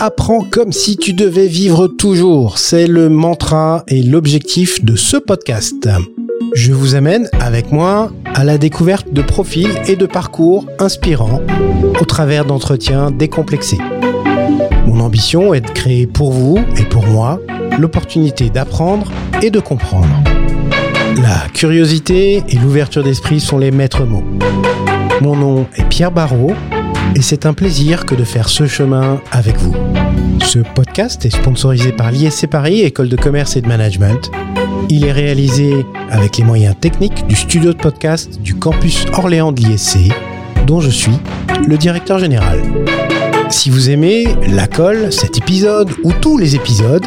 Apprends comme si tu devais vivre toujours. C'est le mantra et l'objectif de ce podcast. Je vous amène avec moi à la découverte de profils et de parcours inspirants au travers d'entretiens décomplexés. Mon ambition est de créer pour vous et pour moi l'opportunité d'apprendre et de comprendre. La curiosité et l'ouverture d'esprit sont les maîtres mots. Mon nom est Pierre Barrault et c'est un plaisir que de faire ce chemin avec vous. Ce podcast est sponsorisé par l'ISC Paris, École de commerce et de management. Il est réalisé avec les moyens techniques du studio de podcast du campus Orléans de l'ISC, dont je suis le directeur général. Si vous aimez la colle, cet épisode ou tous les épisodes,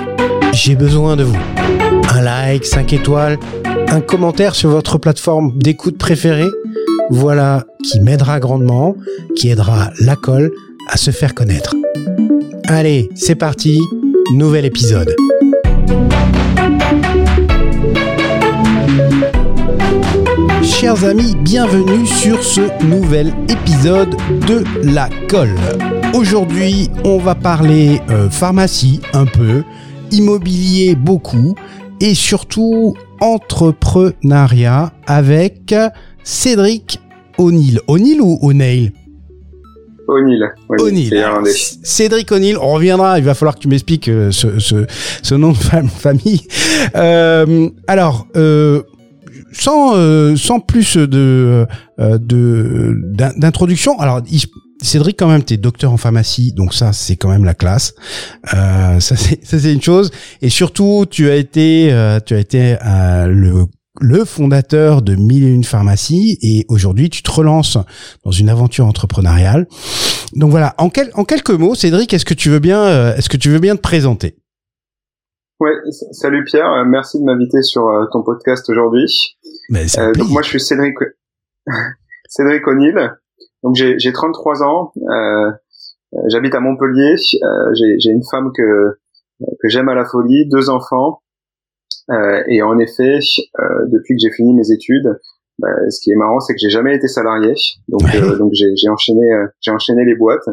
j'ai besoin de vous. Un like, 5 étoiles, un commentaire sur votre plateforme d'écoute préférée, voilà qui m'aidera grandement, qui aidera la colle à se faire connaître. Allez, c'est parti, nouvel épisode. Chers amis, bienvenue sur ce nouvel épisode de La Colle. Aujourd'hui, on va parler euh, pharmacie un peu, immobilier beaucoup et surtout entrepreneuriat avec Cédric O'Neill. O'Neill ou O'Neill O'Neill. O'Neill. Cédric O'Neill, on reviendra, il va falloir que tu m'expliques euh, ce, ce, ce, nom de famille. Euh, alors, euh, sans, sans plus de de d'introduction, alors Cédric, quand même, tu es docteur en pharmacie, donc ça, c'est quand même la classe. Euh, ça, c'est une chose. Et surtout, tu as été, euh, tu as été euh, le le fondateur de Mille et une pharmacies et aujourd'hui tu te relances dans une aventure entrepreneuriale. Donc voilà, en, quel, en quelques mots, Cédric, est-ce que tu veux bien, euh, est-ce que tu veux bien te présenter? Ouais, salut Pierre, euh, merci de m'inviter sur euh, ton podcast aujourd'hui. Euh, donc moi je suis Cédric Cédric O'Neill. Donc j'ai 33 ans, euh, j'habite à Montpellier, j'ai une femme que que j'aime à la folie, deux enfants. Euh, et en effet, euh, depuis que j'ai fini mes études, bah, ce qui est marrant, c'est que j'ai jamais été salarié. Donc, euh, donc j'ai enchaîné, j'ai enchaîné les boîtes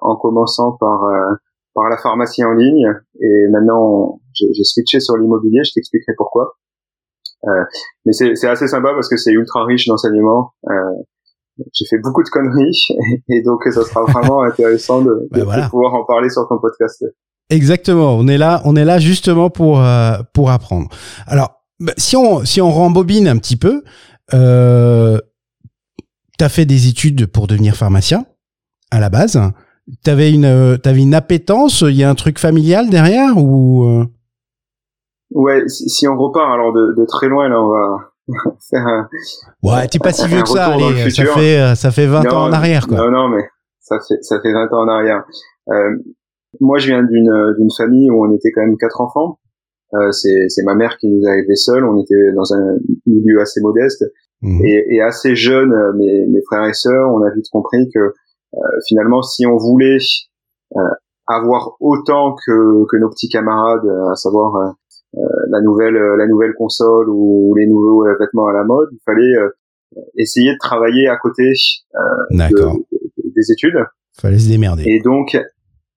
en commençant par par la pharmacie en ligne. Et maintenant, j'ai switché sur l'immobilier. Je t'expliquerai pourquoi. Euh, mais c'est assez sympa parce que c'est ultra riche d'enseignement. Euh, j'ai fait beaucoup de conneries et donc ça sera vraiment intéressant de, bah, voilà. de, pouvoir en parler sur ton podcast. Exactement. On est là, on est là justement pour euh, pour apprendre. Alors, bah, si on si on rembobine un petit peu, euh, t'as fait des études pour devenir pharmacien à la base. T'avais une euh, t'avais une appétence. Il y a un truc familial derrière ou euh? Ouais. Si, si, on repart alors de, de, très loin là, on va faire. Un, ouais, t'es pas si vieux que ça. Allez, ça fait euh, ça fait 20 non, ans en arrière quoi. Non non mais ça fait ça fait 20 ans en arrière. Euh, moi, je viens d'une d'une famille où on était quand même quatre enfants. Euh, c'est c'est ma mère qui nous a élevés seuls. On était dans un milieu assez modeste mmh. et, et, assez jeune. Mes, mes frères et sœurs, on a vite compris que euh, finalement, si on voulait euh, avoir autant que que nos petits camarades, à savoir euh, la nouvelle la nouvelle console ou les nouveaux vêtements à la mode, il fallait essayer de travailler à côté de, des études. Fallait se démerder. Et donc,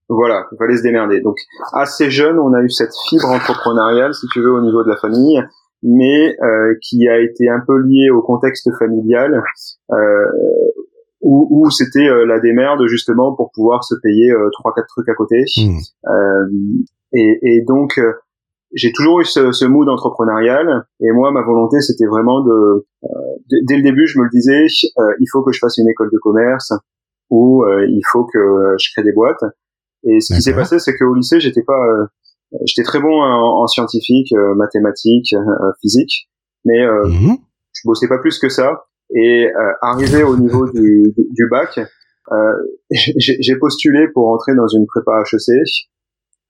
voilà, il fallait se démerder. Donc assez jeune, on a eu cette fibre entrepreneuriale, si tu veux, au niveau de la famille, mais euh, qui a été un peu liée au contexte familial, euh, où, où c'était euh, la démerde justement pour pouvoir se payer euh, trois quatre trucs à côté. Mmh. Et, et, donc euh, j'ai toujours eu ce, ce mood entrepreneurial, et moi ma volonté c'était vraiment de, dès le début je me le disais, il faut que je fasse une école de commerce ou il faut que je crée des boîtes. Et ce qui s'est passé, c'est qu'au lycée, j'étais pas, euh, j'étais très bon en, en scientifique, euh, mathématiques, euh, physique, mais mmh. je bossais pas plus que ça. Et arrivé au niveau du, du bac, j'ai postulé pour entrer dans une prépa HEC.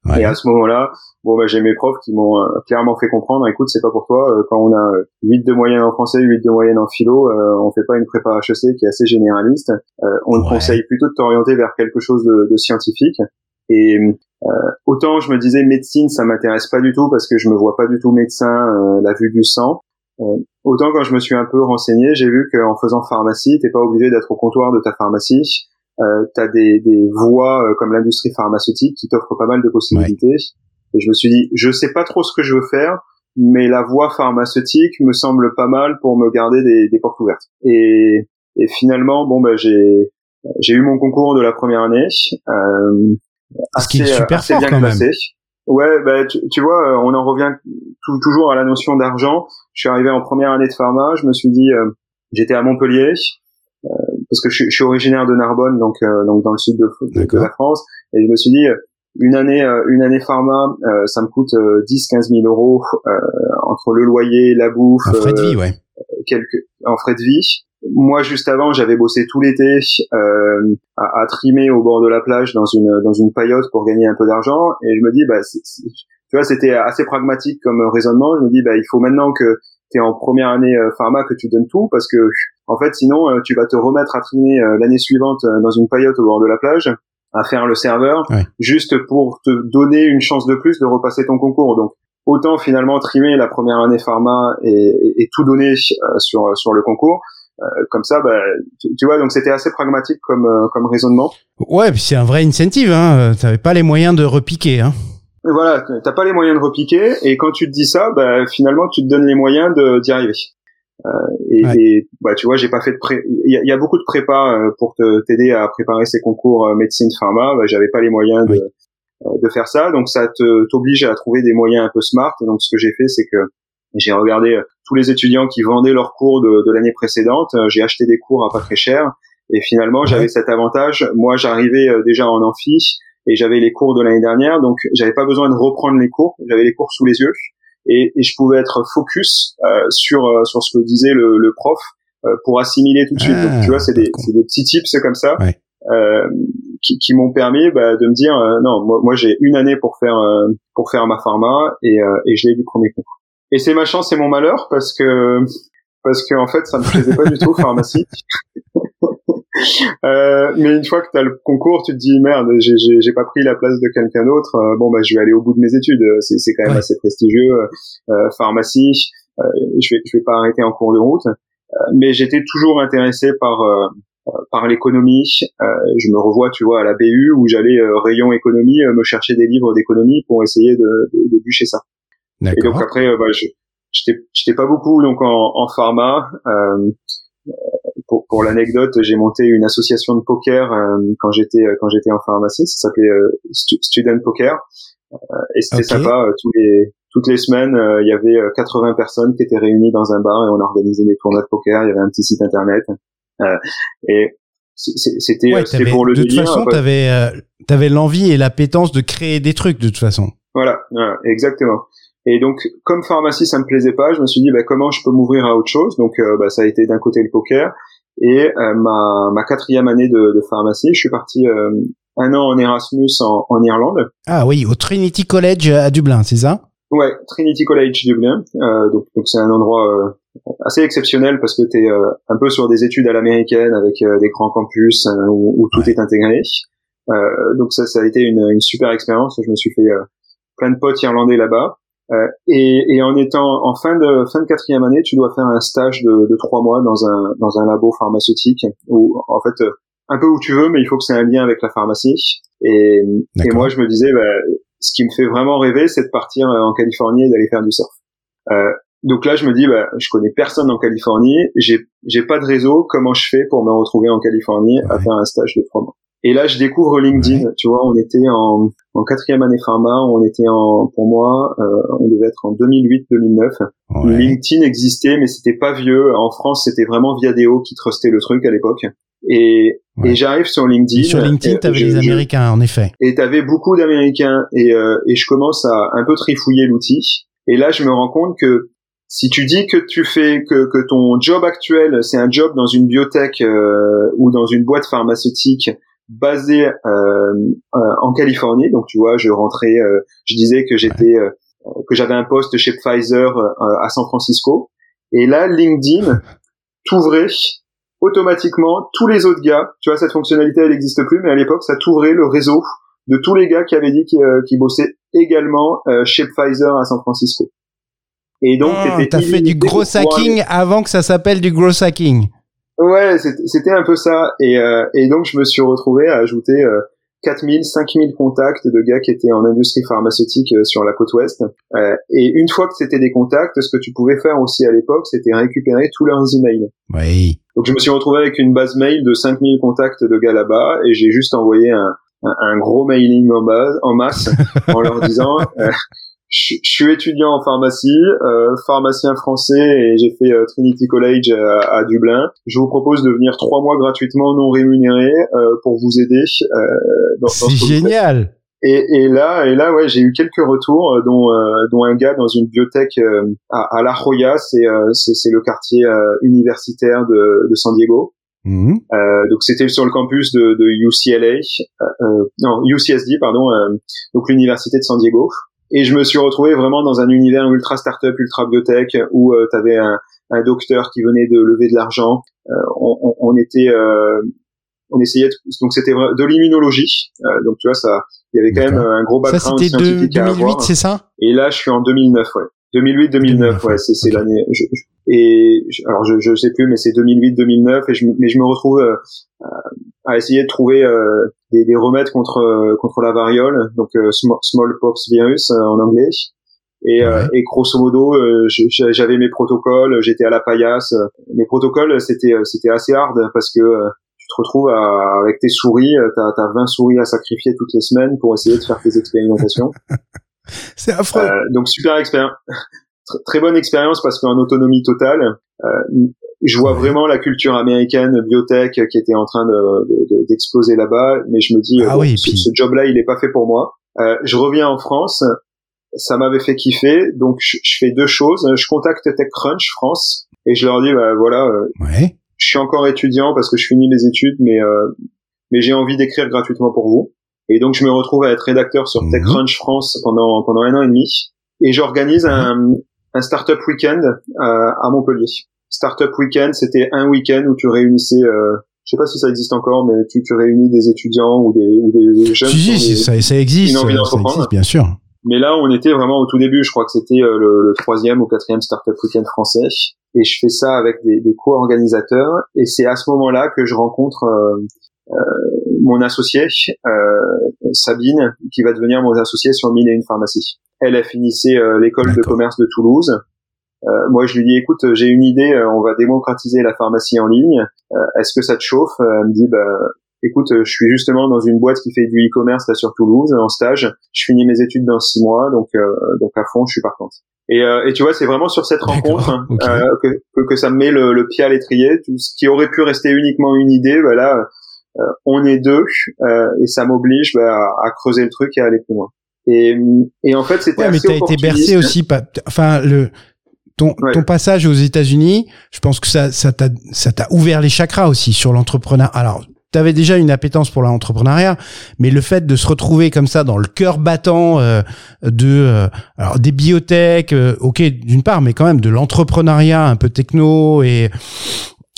Ouais. Et à ce moment-là, bon, bah, j'ai mes profs qui m'ont clairement fait comprendre, écoute, c'est pas pour toi. quand on a 8 de moyenne en français, 8 de moyenne en philo, on fait pas une prépa HEC qui est assez généraliste. on te conseille plutôt de t'orienter vers quelque chose de, de scientifique. Et euh, autant je me disais médecine, ça m'intéresse pas du tout parce que je me vois pas du tout médecin, euh, la vue du sang. Euh, autant quand je me suis un peu renseigné, j'ai vu qu'en faisant pharmacie, t'es pas obligé d'être au comptoir de ta pharmacie. euh, tu as des, des voies comme l'industrie pharmaceutique qui t'offrent pas mal de possibilités. Et je me suis dit, je sais pas trop ce que je veux faire, mais la voie pharmaceutique me semble pas mal pour me garder des, des portes ouvertes. Et, et finalement, bon, bah, j'ai j'ai eu mon concours de la première année. Euh, assez, qui est super assez bien classé. Ouais, bah, tu, vois, euh, on en revient toujours à la notion d'argent. Je suis arrivé en première année de pharma, je me suis dit, euh, j'étais à Montpellier, euh, parce que je, suis originaire de Narbonne, donc, donc dans le sud de, de, la France, et je me suis dit, une année, une année pharma, ça me coûte 10-15 000 euros entre le loyer, la bouffe, en frais de vie, ouais. quelques, en frais de vie moi juste avant j'avais bossé tout l'été euh, à, à, trimer au bord de la plage dans une dans une paillote pour gagner un peu d'argent. Et je me dis bah tu vois c'était assez pragmatique comme raisonnement. Je me dis bah il faut maintenant que tu es en première année euh, pharma que tu donnes tout parce que en fait sinon euh, tu vas te remettre à trimer euh, l'année suivante dans une paillote au bord de la plage à faire le serveur juste pour te donner une chance de plus de repasser ton concours. Donc autant finalement trimer la première année pharma et, et, et tout donner sur sur le concours comme ça, bah, tu, vois, donc c'était assez pragmatique comme, euh, comme raisonnement. Ouais, puis c'est un vrai incentive. Hein. T'avais pas les moyens de repiquer. Hein. Voilà, t'as pas les moyens de repiquer, et quand tu te dis ça, bah, finalement, tu te donnes les moyens d'y arriver. Euh, et, bah, tu vois, j'ai pas fait de pré. Il y, a beaucoup de prépa euh, pour t'aider à préparer ces concours médecine pharma. Bah, J'avais pas les moyens de, de faire ça, donc ça te t'oblige à trouver des moyens un peu smart. Donc ce que j'ai fait, c'est que j'ai regardé euh, tous les étudiants qui vendaient leurs cours de, de l'année précédente. Euh, j'ai acheté des cours à pas très cher. Et finalement, j'avais cet avantage. Moi, j'arrivais euh, déjà en amphi et j'avais les cours de l'année dernière, donc j'avais pas besoin de reprendre les cours. J'avais les cours sous les yeux et, et je pouvais être focus euh, sur sur ce que disait le, le prof euh, pour assimiler tout de suite. donc, tu vois, c'est des, des, petits tips comme ça euh, qui, qui m'ont permis bah, de me dire non, moi, moi j'ai une année pour faire pour faire ma pharma et, et je l'ai du premier cours. Et c'est ma chance et mon malheur parce que parce que en fait ça me plaisait pas du tout pharmacie. euh, mais une fois que tu as le concours, tu te dis merde, j'ai pas pris la place de quelqu'un d'autre. Euh, bon bah je vais aller au bout de mes études. C'est c'est quand même assez prestigieux. Euh, pharmacie, euh, je vais je vais pas arrêter en cours de route. Euh, mais j'étais toujours intéressé par par l'économie. je me revois, tu vois, à la BU où j'allais rayon économie me chercher des livres d'économie pour essayer de, de, de bûcher ça. Et donc après, euh, bah, j'étais pas beaucoup donc en, en pharma. Euh, pour, pour l'anecdote, j'ai monté une association de poker euh, quand j'étais quand j'étais en pharmacie. Ça s'appelait Student Poker et c'était sympa. tous les toutes les semaines, il y avait 80 personnes qui étaient réunies dans un bar et on organisait des tournois de poker. Il y avait un petit site internet et c'était ouais, pour le de toute façon t'avais euh, t'avais l'envie et l'appétence de créer des trucs de toute façon voilà, voilà exactement et donc, comme pharmacie, ça me plaisait pas, je me suis dit, bah, comment je peux m'ouvrir à autre chose? Donc, euh, bah, ça a été d'un côté le poker. Et euh, ma, ma quatrième année de, de, pharmacie, je suis parti euh, un an en Erasmus en, en, Irlande. Ah oui, au Trinity College à Dublin, c'est ça? Ouais, Trinity College Dublin. donc, donc c'est un endroit assez exceptionnel parce que tu es un peu sur des études à l'américaine avec des grands campus où, où, tout est intégré. donc ça, ça a été une, une super expérience. Je me suis fait plein de potes irlandais là-bas. Euh, et, et, en étant en fin de fin de quatrième année, tu dois faire un stage de, de trois mois dans un dans un labo pharmaceutique où en fait euh, un peu où tu veux, mais il faut que c'est un lien avec la pharmacie. Et, et moi, je me disais, bah, ce qui me fait vraiment rêver, c'est de partir euh, en Californie et d'aller faire du surf. Euh, donc là, je me dis, bah, je connais personne en Californie, j'ai j'ai pas de réseau. Comment je fais pour me retrouver en Californie à faire un stage de trois mois? Et là, je découvre LinkedIn. Tu vois, on était en, en quatrième année pharma, on était en, pour moi, euh, on devait être en 2008-2009. LinkedIn existait, mais c'était pas vieux. En France, c'était vraiment Viadeo qui trustait le truc à l'époque. Et, et j'arrive sur LinkedIn. Et sur LinkedIn, t'avais les Américains, en effet. Et t'avais beaucoup d'Américains. Et, euh, et je commence à un peu trifouiller l'outil. Et là, je me rends compte que si tu dis que tu fais que, que ton job actuel, c'est un job dans une biotech euh, ou dans une boîte pharmaceutique basé euh, euh, en Californie. Donc tu vois, je rentrais, euh, je disais que j'étais, que j'avais un poste chez Pfizer à San Francisco. Et là, LinkedIn t'ouvrait automatiquement tous les autres gars. Tu vois, cette fonctionnalité, elle n'existe plus, mais à l'époque, ça t'ouvrait le réseau de tous les gars qui avaient dit qu'ils bossaient également chez Pfizer à San Francisco. Et donc, ah, t'as fait du gros hacking avant que ça s'appelle du gros hacking. Ouais, c'était un peu ça. Et, euh, et donc, je me suis retrouvé à ajouter euh, 4000, 5000 contacts de gars qui étaient en industrie pharmaceutique euh, sur la côte ouest. Euh, et une fois que c'était des contacts, ce que tu pouvais faire aussi à l'époque, c'était récupérer tous leurs emails. Oui. Donc, je me suis retrouvé avec une base mail de 5000 contacts de gars là-bas et j'ai juste envoyé un, un, un, gros mailing en, base, en masse en leur disant euh, je, suis étudiant en pharmacie, euh, pharmacien français et j'ai fait euh, Trinity College à, à, Dublin. Je vous propose de venir trois mois gratuitement non rémunéré euh, pour vous aider. Euh, dans, C'est génial. Et, et, là, et là, ouais, j'ai eu quelques retours, dont, dont un gars dans une biotech à, à, La Jolla, c'est c'est le quartier universitaire de, de San Diego. Mmh. Euh, donc c'était sur le campus de, de UCLA, euh, non UCSD pardon, euh, donc l'université de San Diego. Et je me suis retrouvé vraiment dans un univers ultra startup, ultra biotech, où euh, tu avais un, un, docteur qui venait de lever de l'argent. Euh, on, on, était, euh, on essayait, de, donc c'était de l'immunologie. Euh, donc tu vois ça, il y avait quand même un gros background ça, scientifique de, 2008, c'est ça? Et là, je suis en 2009, ouais. 2008-2009, ouais, c'est okay. l'année. Et alors je je sais plus, mais c'est 2008-2009, et je, mais je me retrouve euh, à essayer de trouver euh, des, des, remèdes contre euh, contre la variole, donc smallpox virus en anglais. Et, ouais. et grosso modo, j'avais mes protocoles, j'étais à la paillasse. Mes protocoles, c'était c'était assez hard parce que tu te retrouves à, avec tes souris, t'as as 20 souris à sacrifier toutes les semaines pour essayer de faire tes expérimentations. C'est affreux. Euh, donc super expérience, très bonne expérience parce qu'en autonomie totale, euh, je vois vraiment la culture américaine biotech qui était en train d'exploser de, de, là-bas, mais je me dis ah bon, oui, ce, puis... ce job-là, il est pas fait pour moi. Euh, je reviens en France, ça m'avait fait kiffer, donc je, je, fais deux choses. Je contacte TechCrunch France et je leur dis bah voilà, euh, ouais. je suis encore étudiant parce que je finis mes études, mais euh, mais j'ai envie d'écrire gratuitement pour vous. Et donc, je me retrouve à être rédacteur sur Mhm. TechCrunch France pendant, pendant un an et demi. Et j'organise un, un Startup Weekend à, à Montpellier. Startup Weekend, c'était un week-end où tu réunissais, euh, je sais pas si ça existe encore, mais tu, tu réunis des étudiants ou des, ou des jeunes. Si, qui si, des- ça, ça existe, ça existe, bien sûr. Mais là, on était vraiment au tout début. Je crois que c'était euh, le, le troisième ou quatrième Startup Weekend français. Et je fais ça avec des, des co-organisateurs. Et c'est à ce moment-là que je rencontre euh, euh, mon associé, euh, Sabine, qui va devenir mon associé sur Mille et une pharmacie. Elle a finissé euh, l'école de commerce de Toulouse. Euh, moi, je lui dis, écoute, j'ai une idée, euh, on va démocratiser la pharmacie en ligne. Euh, Est-ce que ça te chauffe? Elle me dit, bah, écoute, euh, je suis justement dans une boîte qui fait du e-commerce là sur Toulouse en stage. Je finis mes études dans six mois, donc euh, donc à fond, je suis partante. Et, euh, et tu vois, c'est vraiment sur cette rencontre hein, euh, que, que ça me met le, le pied à l'étrier. Ce qui aurait pu rester uniquement une idée, voilà, euh, on est deux euh, et ça m'oblige bah, à creuser le truc et à aller plus loin. Et, et en fait, c'était Ouais, mais t'as été bercé aussi par, enfin, le, ton, Ouais. ton passage aux États-Unis, je pense que ça, ça t'a, ça t'a ouvert les chakras aussi sur l'entrepreneur. Alors, t'avais déjà une appétence pour l'entrepreneuriat, mais le fait de se retrouver comme ça dans le cœur battant euh, de, euh, alors des biotech, euh, ok, d'une part, mais quand même de l'entrepreneuriat un peu techno et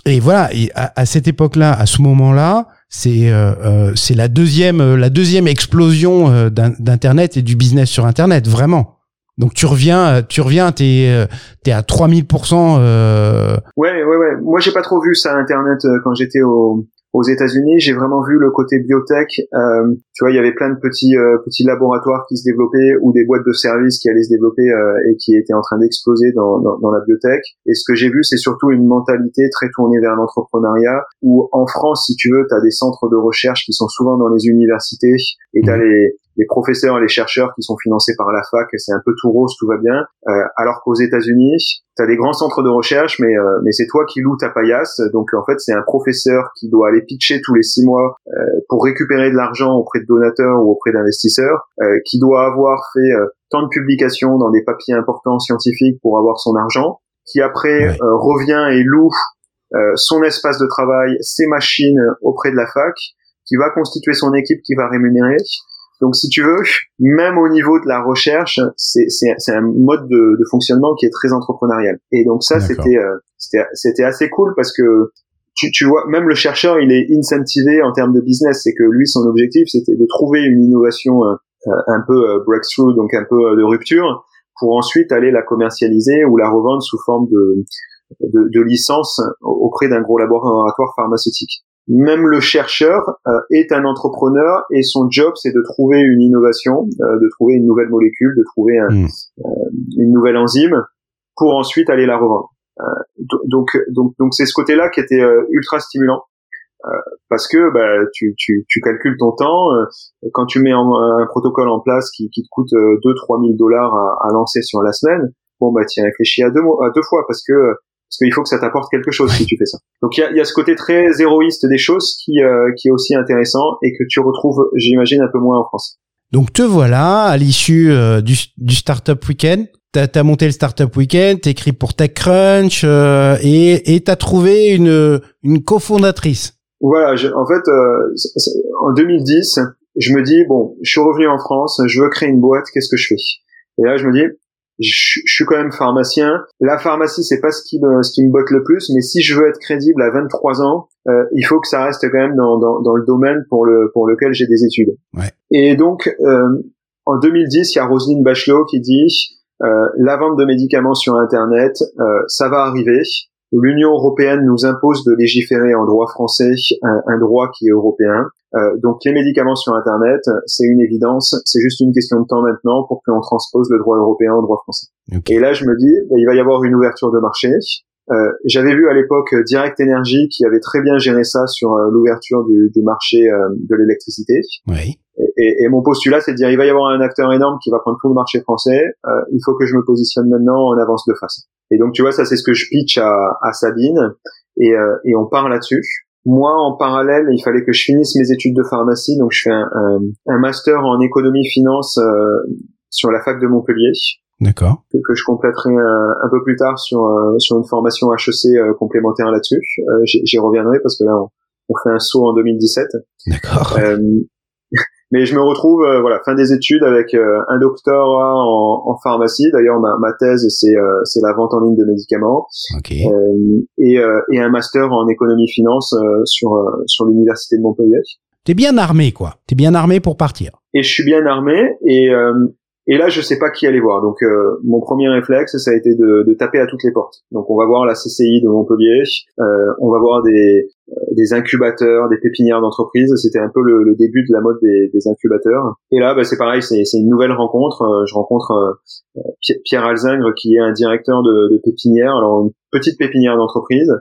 et voilà. Et à, à cette époque-là, à ce moment-là, c'est euh, euh, c'est la deuxième euh, la deuxième explosion d'in- d'internet et du business sur internet vraiment donc tu reviens tu reviens t'es t'es à 3000% euh, Ouais, ouais, ouais. Moi, j'ai pas trop vu ça Internet quand j'étais au, aux États-Unis. J'ai vraiment vu le côté biotech. Euh, tu vois, il y avait plein de petits euh, petits laboratoires qui se développaient ou des boîtes de services qui allaient se développer euh, et qui étaient en train d'exploser dans, dans, dans la biotech. Et ce que j'ai vu, c'est surtout une mentalité très tournée vers l'entrepreneuriat. Où en France, si tu veux, tu as des centres de recherche qui sont souvent dans les universités et tu as Mhm. les les professeurs, les chercheurs qui sont financés par la fac, c'est un peu tout rose, tout va bien. Euh, alors qu'aux États-Unis, tu as des grands centres de recherche, mais euh, mais c'est toi qui loues ta paillasse. Donc en fait, c'est un professeur qui doit aller pitcher tous les six mois euh, pour récupérer de l'argent auprès de donateurs ou auprès d'investisseurs, euh, qui doit avoir fait euh, tant de publications dans des papiers importants scientifiques pour avoir son argent, qui après Ouais. euh, revient et loue euh, son espace de travail, ses machines auprès de la fac, qui va constituer son équipe qui va rémunérer. Donc, si tu veux, même au niveau de la recherche, c'est un mode de, de fonctionnement qui est très entrepreneurial. Et donc ça, c'était euh, c'était c'était assez cool parce que tu, tu vois, même le chercheur, il est incentivé en termes de business. C'est que lui, son objectif, c'était de trouver une innovation euh, euh, un peu euh, breakthrough, donc un peu euh, de rupture, pour ensuite aller la commercialiser ou la revendre sous forme de de, de licence auprès d'un gros laboratoire pharmaceutique. Même le chercheur est un entrepreneur et son job c'est de trouver une innovation, de trouver une nouvelle molécule, de trouver un, hmm. une nouvelle enzyme pour ensuite aller la revendre. donc donc donc c'est ce côté-là qui était ultra stimulant euh, parce que bah, tu, tu, tu, calcules ton temps. Euh, quand tu mets un, protocole en place qui, qui te coûte 2-3 euh, 000 dollars à, à, lancer sur la semaine, bon bah tu réfléchis à deux, à deux fois parce que parce qu'il faut que ça t'apporte quelque chose si tu fais ça. Donc il y a, y a, ce côté très héroïste des choses qui, qui est aussi intéressant et que tu retrouves, j'imagine, un peu moins en France. Donc te voilà à l'issue du, du Startup Weekend. T'as as monté le Startup Weekend, t'écris pour TechCrunch euh, et t'as trouvé une, une cofondatrice. Voilà, en fait, euh, en 2010, je me dis bon, je suis revenu en France, je veux créer une boîte, qu'est-ce que je fais? Et là, je me dis, je, suis quand même pharmacien. La pharmacie, c'est pas ce qui me ce qui me botte le plus, mais si je veux être crédible à 23 ans, euh, il faut que ça reste quand même dans, dans, dans le domaine pour le pour lequel j'ai des études. Ouais. Et donc, euh, en 2010, il y a Roselyne Bachelot qui dit euh, la vente de médicaments sur Internet, euh, ça va arriver. L'Union européenne nous impose de légiférer en droit français, un, droit qui est européen. Euh, donc les médicaments sur Internet, c'est une évidence, c'est juste une question de temps maintenant pour que l'on transpose le droit européen au droit français. Et là, je me dis, bah, il va y avoir une ouverture de marché. Euh, J'avais vu à l'époque Direct Energy qui avait très bien géré ça sur euh, l'ouverture du, du, marché euh, de l'électricité. Oui. Et, et, mon postulat, c'est de dire, il va y avoir un acteur énorme qui va prendre tout le marché français. Euh, il faut que je me positionne maintenant en avance de face. Et donc, tu vois, ça, c'est ce que je pitch à, à Sabine, et, euh, et on part là-dessus. Moi, en parallèle, il fallait que je finisse mes études de pharmacie, donc je fais un, un, un master en économie-finance euh, sur la fac de Montpellier. D'accord. Que, que, je compléterai un, un, peu plus tard sur sur une formation HEC complémentaire là-dessus. J'y reviendrai parce que là, on, on fait un saut en 2017. D'accord. Mais je me retrouve, euh, voilà, fin des études avec euh, un doctorat en, en pharmacie. D'ailleurs, ma, ma thèse, c'est euh, c'est la vente en ligne de médicaments. Okay. et, et un master en économie-finance sur sur l'université de Montpellier. T'es bien armé, quoi. T'es bien armé pour partir. Et je suis bien armé. Et et là, je sais pas qui aller voir. Donc, euh, mon premier réflexe, ça a été de, de, taper à toutes les portes. Donc, on va voir la CCI de Montpellier, euh, on va voir des, euh, des incubateurs, des pépinières d'entreprise. C'était un peu le, le, début de la mode des, des incubateurs. Et là, bah, c'est pareil, c'est une nouvelle rencontre. Euh, je rencontre euh, Pierre Alzingre, qui est un directeur de, de pépinière, alors une petite pépinière d'entreprise,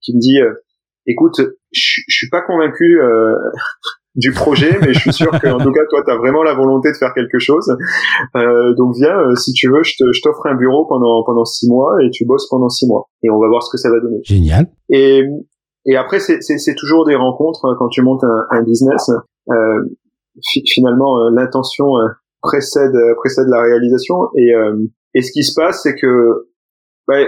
qui me dit écoute, je, suis pas convaincu du projet, mais je suis sûr qu'en tout cas, toi, tu as vraiment la volonté de faire quelque chose. Euh, donc viens, euh, si tu veux, je t'offre un bureau pendant pendant six mois et tu bosses pendant six mois. Et on va voir ce que ça va donner. Génial. Et, et après, c'est toujours des rencontres hein, quand tu montes un, un business. Euh, finalement, euh, l'intention euh, précède précède la réalisation. Et, et ce qui se passe, c'est que bah,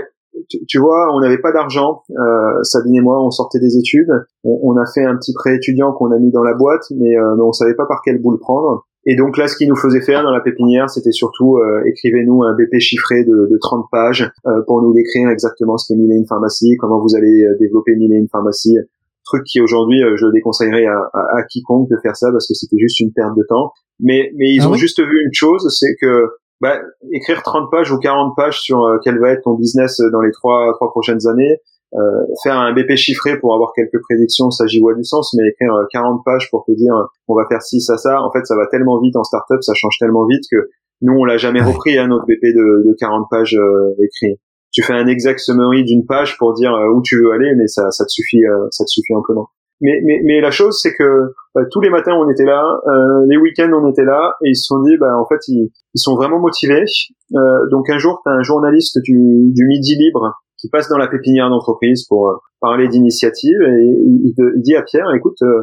tu, vois, on n'avait pas d'argent. Euh, Sabine et moi, on sortait des études. On, a fait un petit prêt étudiant qu'on a mis dans la boîte, mais, euh, mais on savait pas par quel bout le prendre. Et donc là, ce qui nous faisait faire dans la pépinière, c'était surtout euh, écrivez-nous un BP chiffré de, de 30 pages euh, pour nous décrire exactement ce qu'est Mille et une pharmacie, comment vous allez euh, développer Mille et une pharmacie. Truc qui aujourd'hui, je déconseillerais à, à, quiconque de faire ça parce que c'était juste une perte de temps. Mais, mais ils ah ont juste vu une chose, c'est que bah, écrire 30 pages ou 40 pages sur euh, quel va être ton business dans les trois trois prochaines années, euh, faire un BP chiffré pour avoir quelques prédictions, ça j'y vois du sens, mais écrire 40 euh, pages pour te dire on va faire ci, ça, ça, en fait ça va tellement vite en startup, ça change tellement vite que nous on l'a jamais repris hein, notre BP de, de 40 pages euh, écrit. Tu fais un exact summary d'une page pour dire où tu veux aller, mais ça, ça te suffit, ça te suffit amplement. Mais, mais, mais la chose, c'est que bah, tous les matins, on était là, euh, les week-ends, on était là, et ils se sont dit, bah, en fait, ils, ils sont vraiment motivés. Euh, donc un jour, tu as un journaliste du, du Midi Libre qui passe dans la pépinière d'entreprise pour euh, parler d'initiative, et il, il, dit à Pierre, écoute, euh,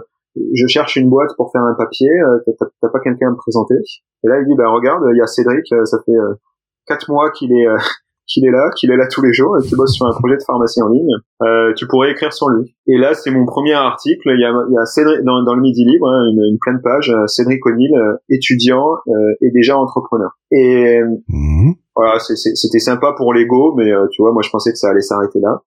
je cherche une boîte pour faire un papier, euh, t'as pas quelqu'un à me présenter Et là, il dit, bah regarde, il y a Cédric, ça fait quatre mois qu'il est qu'il est là, qu'il est là tous les jours et qu'il bosse sur un projet de pharmacie en ligne, euh, tu pourrais écrire sur lui. Et là, c'est mon premier article. Il y a, il y a Cédric, dans, dans, le Midi Libre, hein, une, une, pleine page, euh, Cédric O'Neill, euh, étudiant euh, et déjà entrepreneur. Et mmh. voilà, c'était sympa pour l'ego, mais tu vois, moi je pensais que ça allait s'arrêter là.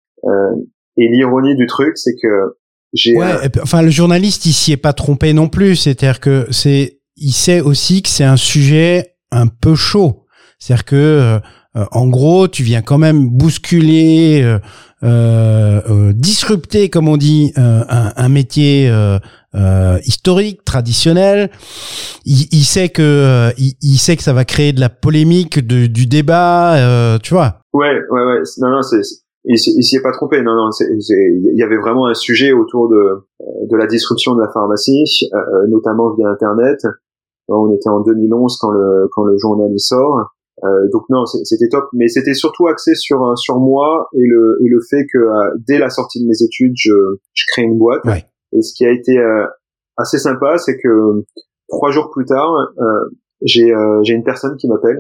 et l'ironie du truc, c'est que j'ai... Ouais, enfin le journaliste, il s'y est pas trompé non plus. C'est-à-dire que c'est, il sait aussi que c'est un sujet un peu chaud. C'est-à-dire que en gros, tu viens quand même bousculer, disrupter, comme on dit, un, un, métier historique, traditionnel. Il, il sait que il, il, sait que ça va créer de la polémique, du débat, tu vois. Ouais, ouais, ouais. Non, non, c'est il, s'y est pas trompé. Non, non, il y avait vraiment un sujet autour de de la disruption de la pharmacie, euh, notamment via Internet. On était en 2011 quand le quand le journal y sort. Euh, donc non, c'était top, mais c'était surtout axé sur sur moi et le et le fait que euh, dès la sortie de mes études, je je crée une boîte. Et ce qui a été euh, assez sympa, c'est que trois jours plus tard, j'ai j'ai une personne qui m'appelle,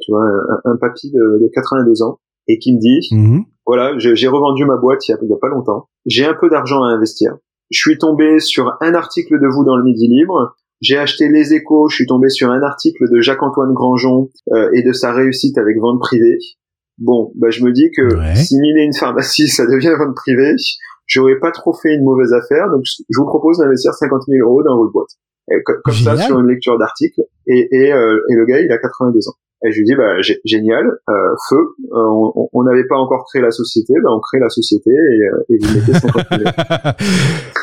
tu vois, un, un papy de, de 82 ans, et qui me dit, mhm. voilà, j'ai revendu ma boîte il y, a, il y a pas longtemps, j'ai un peu d'argent à investir. Je suis tombé sur un article de vous dans le Midi Libre. J'ai acheté Les Échos. Je suis tombé sur un article de Jacques-Antoine Grandjean euh, et de sa réussite avec vente privée. Bon, bah je me dis que si miner une pharmacie, ça devient vente privée, j'aurais pas trop fait une mauvaise affaire. Donc je vous propose d'investir 50 000 euros dans votre boîte. comme, ça, sur une lecture d'article. Et, et, euh, et le gars, il a 82 ans. Et je lui dis, bah, génial, euh, feu, euh, on n'avait pas encore créé la société, bah, on crée la société et, euh, et vous mettez 50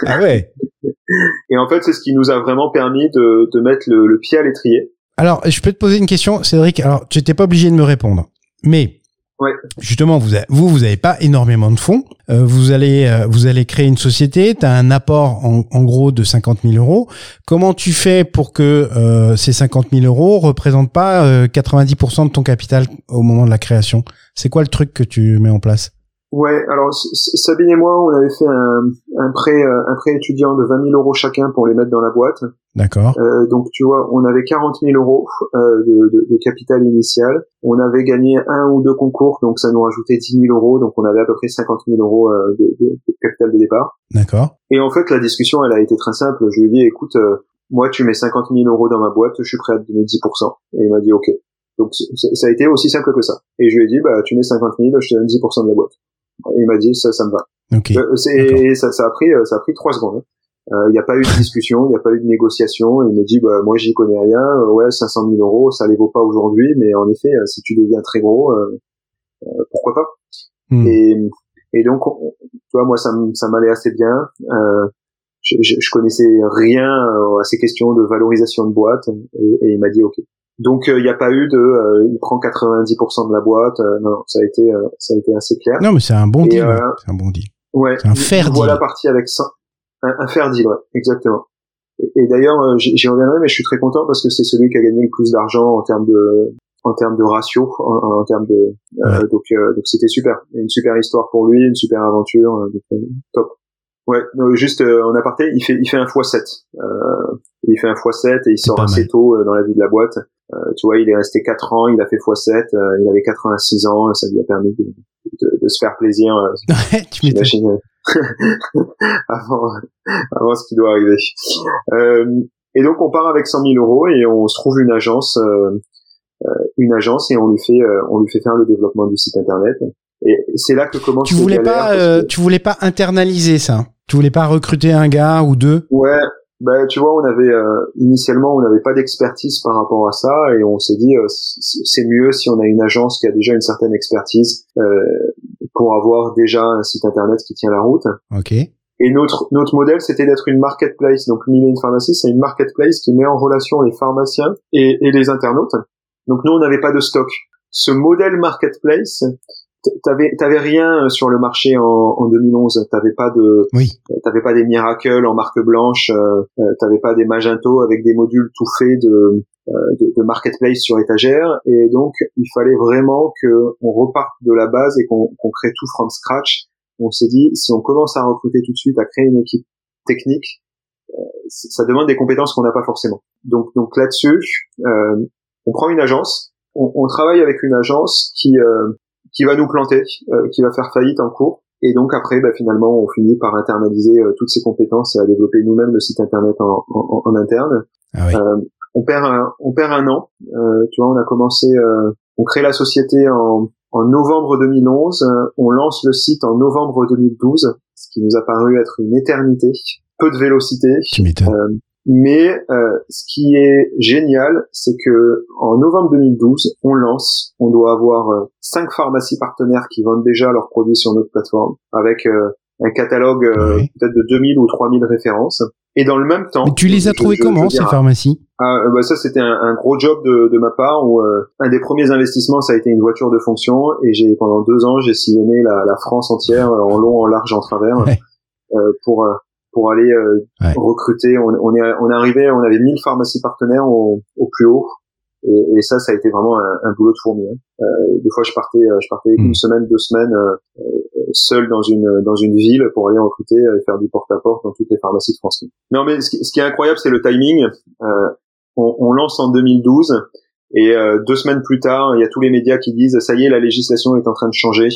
Ah ouais Et en fait, c'est ce qui nous a vraiment permis de, de mettre le, le pied à l'étrier. Alors, je peux te poser une question, Cédric. Alors, tu n'étais pas obligé de me répondre. Mais Ouais. Justement, vous, vous, vous avez pas énormément de fonds. Euh, vous allez, euh, vous allez créer une société. Tu as un apport en, en, gros de 50 000 euros. Comment tu fais pour que euh, ces 50 000 euros représentent pas 90% de ton capital au moment de la création? C'est quoi le truc que tu mets en place? Ouais, alors Sabine et moi, on avait fait un, un prêt, euh, un prêt étudiant de 20 000 euros chacun pour les mettre dans la boîte. D'accord. Euh, donc tu vois, on avait 40 000 euros euh, de, de, de, capital initial. On avait gagné un ou deux concours, donc ça nous rajoutait 10 000 euros. Donc on avait à peu près 50 000 euros euh, de, de, capital de départ. D'accord. Et en fait, la discussion, elle a été très simple. Je lui ai dit, écoute, euh, moi, tu mets 50 000 euros dans ma boîte, je suis prêt à te donner 10%. Et il m'a dit, ok. Donc ça a été aussi simple que ça. Et je lui ai dit, bah tu mets 50 000, je te donne 10% de la boîte. Et il m'a dit ça, ça me va. Okay. Euh, c'est, ça, ça a pris, euh, ça a pris trois secondes. Il hein. n'y euh, a pas eu de discussion, il n'y a pas eu de négociation. Il me dit, bah, moi, j'y connais rien. ouais, 500 000 euros, ça les vaut pas aujourd'hui, mais en effet, si tu deviens très gros, pourquoi pas? Hmm. et, et donc, tu vois, moi, ça, ça m'allait assez bien. Je, je, je, connaissais rien à ces questions de valorisation de boîte, et, et il m'a dit, ok. Donc il euh, n'y a pas eu de euh, il prend 90% de la boîte. Euh, non, ça a été ça a été assez clair. Non, mais c'est un bon deal. c'est un bon deal. Ouais. C'est un fair deal. Voilà partie avec ça. Un, un fair deal, ouais, exactement. Et, et d'ailleurs, j'y reviendrai, mais je suis très content parce que c'est celui qui a gagné le plus d'argent en termes de en termes de ratio, en, en termes de donc donc c'était super, une super histoire pour lui, une super aventure, top. Ouais, juste euh, en aparté, il fait il fait un x7. Euh, il fait un x7 et il sort assez tôt euh, dans la vie de la boîte. Euh, tu vois, il est resté 4 ans, il a fait x7, euh, il avait 86 ans, ça lui a permis de, de, de se faire plaisir. Ouais, tu m'imagines avant avant ce qui doit arriver. et donc on part avec 100 000 euros et on se trouve une agence une agence et on lui fait on lui fait faire le développement du site internet. Et c'est là que commence. Tu voulais pas, tu voulais pas internaliser ça? Tu voulais pas recruter un gars ou deux? Ouais, ben tu vois, on avait euh, initialement on n'avait pas d'expertise par rapport à ça et on s'est dit euh, c'est mieux si on a une agence qui a déjà une certaine expertise euh, pour avoir déjà un site internet qui tient la route. Ok. Et notre notre modèle c'était d'être une marketplace. Donc Millen Pharmacy c'est une marketplace qui met en relation les pharmaciens et, et les internautes. Donc nous on n'avait pas de stock. Ce modèle marketplace t'avais t'avais rien sur le marché en, en 2011 t'avais pas de oui. t'avais pas des miracles en marque blanche euh, euh, t'avais pas des magento avec des modules tout faits de, euh, de, de marketplace sur étagère. Et donc il fallait vraiment que on reparte de la base et qu'on qu'on crée tout from scratch. On s'est dit si on commence à recruter tout de suite à créer une équipe technique euh, ça demande des compétences qu'on n'a pas forcément. Donc donc là-dessus on prend une agence on, on, travaille avec une agence qui euh, qui va nous planter, euh, qui va faire faillite en cours. Et donc après, bah, finalement, on finit par internaliser euh, toutes ces compétences et à développer nous-mêmes le site internet en, en, en interne. Ah oui. euh, on perd un, on perd un an. Euh, tu vois, on a commencé, euh, on crée la société en, en novembre 2011. on lance le site en novembre 2012, ce qui nous a paru être une éternité. Peu de vélocité. Mais euh, ce qui est génial, c'est que en novembre 2012, on lance, on doit avoir euh, cinq pharmacies partenaires qui vendent déjà leurs produits sur notre plateforme, avec euh, un catalogue peut-être de 2000 ou 3000 références. Et dans le même temps, Mais tu les as trouvées comment ces pharmacies? Ah, bah ça c'était un, un, gros job de, de ma part où un des premiers investissements ça a été une voiture de fonction et j'ai pendant deux ans j'ai sillonné la, la, France entière en long, en large, en travers pour pour aller euh, recruter. On, on, est on est arrivé, on avait 1000 pharmacies partenaires au, au plus haut. Et, et, ça, ça a été vraiment un, un boulot de fourmi. Hein. Euh, des fois, je partais, euh, je partais une hmm. semaine, deux semaines euh, seul dans une dans une ville pour aller recruter et faire du porte-à-porte dans toutes les pharmacies de France. Non, mais ce qui, ce qui est incroyable, c'est le timing. On, on, lance en 2012 et deux semaines plus tard, il y a tous les médias qui disent ça y est, la législation est en train de changer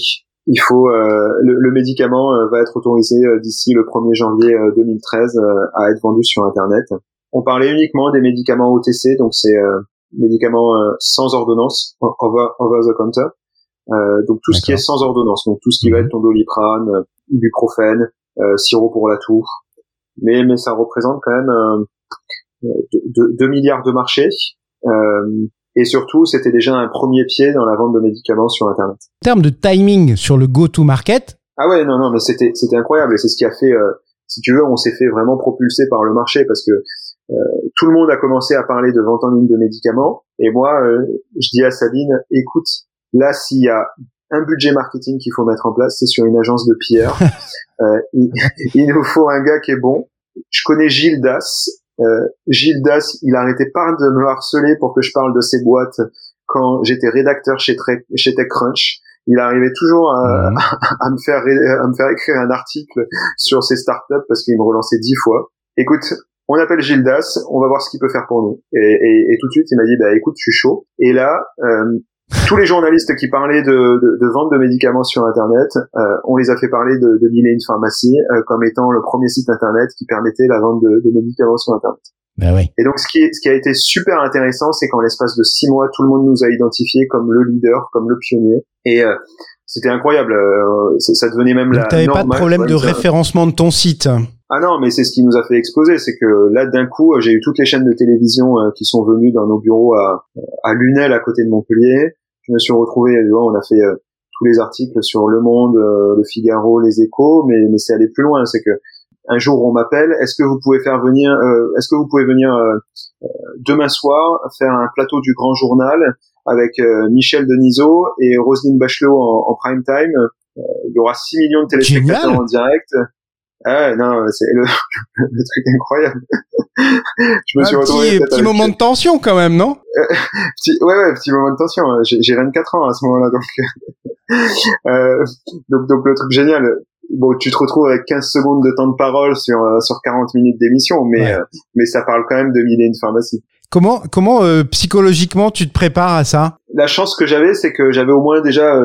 il faut euh, le, médicament euh, va être autorisé euh, d'ici le 1er janvier 2013 à être vendu sur internet. On parlait uniquement des médicaments OTC, donc c'est médicaments sans ordonnance, over, over the counter. donc tout ce qui est sans ordonnance, donc tout ce qui va mhm. être ton doliprane, ibuprofène, sirop pour la toux. Mais mais ça représente quand même 2 milliards de marchés. Et surtout, c'était déjà un premier pied dans la vente de médicaments sur Internet. En termes de timing sur le go-to-market Ah ouais, non, non, mais c'était c'était incroyable et c'est ce qui a fait, euh, si tu veux, on s'est fait vraiment propulser par le marché parce que euh, tout le monde a commencé à parler de vente en ligne de médicaments et moi, euh, je dis à Sabine, écoute, là, s'il y a un budget marketing qu'il faut mettre en place, c'est sur une agence de pierre. il, il, nous faut un gars qui est bon. Je connais Gilles Das, euh, Gilles Das, il arrêtait pas de me harceler pour que je parle de ces boîtes quand j'étais rédacteur chez, chez TechCrunch. Il arrivait toujours à, à, me faire à me faire écrire un article sur ces startups parce qu'il me relançait dix fois. Écoute, on appelle Gilles Das, on va voir ce qu'il peut faire pour nous. Et, et, et, tout de suite, il m'a dit, bah écoute, je suis chaud. Et là, euh, tous les journalistes qui parlaient de, de, de, vente de médicaments sur Internet, euh, on les a fait parler de, de Mille et une pharmacie euh, comme étant le premier site Internet qui permettait la vente de, de médicaments sur Internet. Ben oui. Et donc, ce qui, est, ce qui a été super intéressant, c'est qu'en l'espace de six mois, tout le monde nous a identifiés comme le leader, comme le pionnier. Et euh, c'était incroyable. Euh, ça devenait même donc la. T'avais pas de problème de référencement de ton site. Ah non, mais c'est ce qui nous a fait exploser, c'est que là d'un coup, j'ai eu toutes les chaînes de télévision qui sont venues dans nos bureaux à, à Lunel, à côté de Montpellier je me suis retrouvé, on a fait euh, tous les articles sur Le Monde, euh, Le Figaro, Les Échos, mais, mais c'est aller plus loin. C'est que un jour on m'appelle, est-ce que vous pouvez faire venir, euh, est-ce que vous pouvez venir demain soir faire un plateau du Grand Journal avec Michel Denisot et Roselyne Bachelot en, prime time. il y aura 6 millions de téléspectateurs en direct. Ah non, c'est le, le, truc incroyable. Je me suis retrouvé petit, petit moment de tension quand même, non? Petit, Ouais, ouais, petit moment de tension. J'ai 24 ans à ce moment-là, donc, euh, donc donc le truc génial. Bon, tu te retrouves avec 15 secondes de temps de parole sur euh, sur 40 minutes d'émission, mais euh, mais ça parle quand même de mille et une pharmacie. Comment comment euh, psychologiquement tu te prépares à ça? La chance que j'avais, c'est que j'avais au moins déjà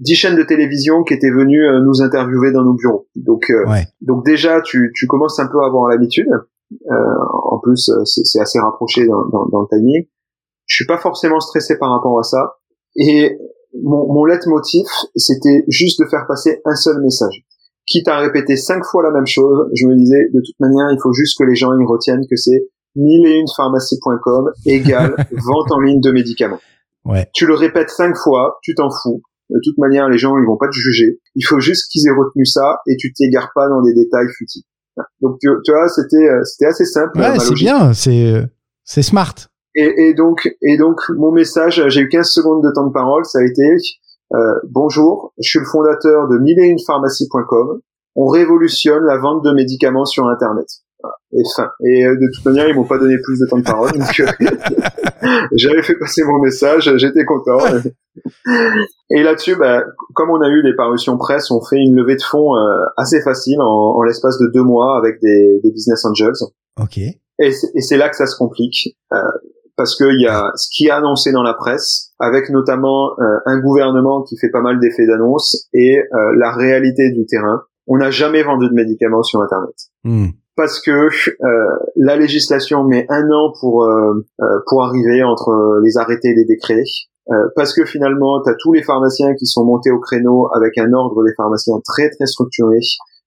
dix chaînes de télévision qui étaient venues euh, nous interviewer dans nos bureaux. Donc, euh, donc déjà, tu, tu commences un peu à avoir l'habitude. Euh, en plus, c'est assez rapproché dans, dans, dans, le timing. Je suis pas forcément stressé par rapport à ça. Et mon, mon leitmotiv, c'était juste de faire passer un seul message. Quitte à répéter cinq fois la même chose, je me disais, de toute manière, il faut juste que les gens y retiennent que c'est mille et une pharmacie.com égale vente en ligne de médicaments. Ouais. Tu le répètes cinq fois, tu t'en fous. De toute manière, les gens, ils vont pas te juger. Il faut juste qu'ils aient retenu ça et tu t'égares pas dans des détails futiles. Donc, tu, vois, c'était, euh, c'était assez simple. Ouais, c'est bien, c'est, euh, c'est smart. Et, et, donc, et donc, mon message, j'ai eu 15 secondes de temps de parole, ça a été, euh, bonjour, je suis le fondateur de mille et une pharmacie.com. On révolutionne la vente de médicaments sur Internet et fin. Et euh, de toute manière, ils m'ont pas donné plus de temps de parole, donc euh, j'avais fait passer mon message, j'étais content. Et là-dessus, bah, comme on a eu des parutions presse, on fait une levée de fonds euh, assez facile en, en l'espace de deux mois avec des, des business angels. Ok. Et c'est là que ça se complique. parce qu'il y a ce qui est annoncé dans la presse, avec notamment un gouvernement qui fait pas mal d'effets d'annonce et la réalité du terrain. On n'a jamais vendu de médicaments sur Internet. Hmm parce que euh, la législation met un an pour euh, euh, pour arriver entre les arrêtés et les décrets. parce que finalement, tu as tous les pharmaciens qui sont montés au créneau avec un ordre des pharmaciens très très structuré,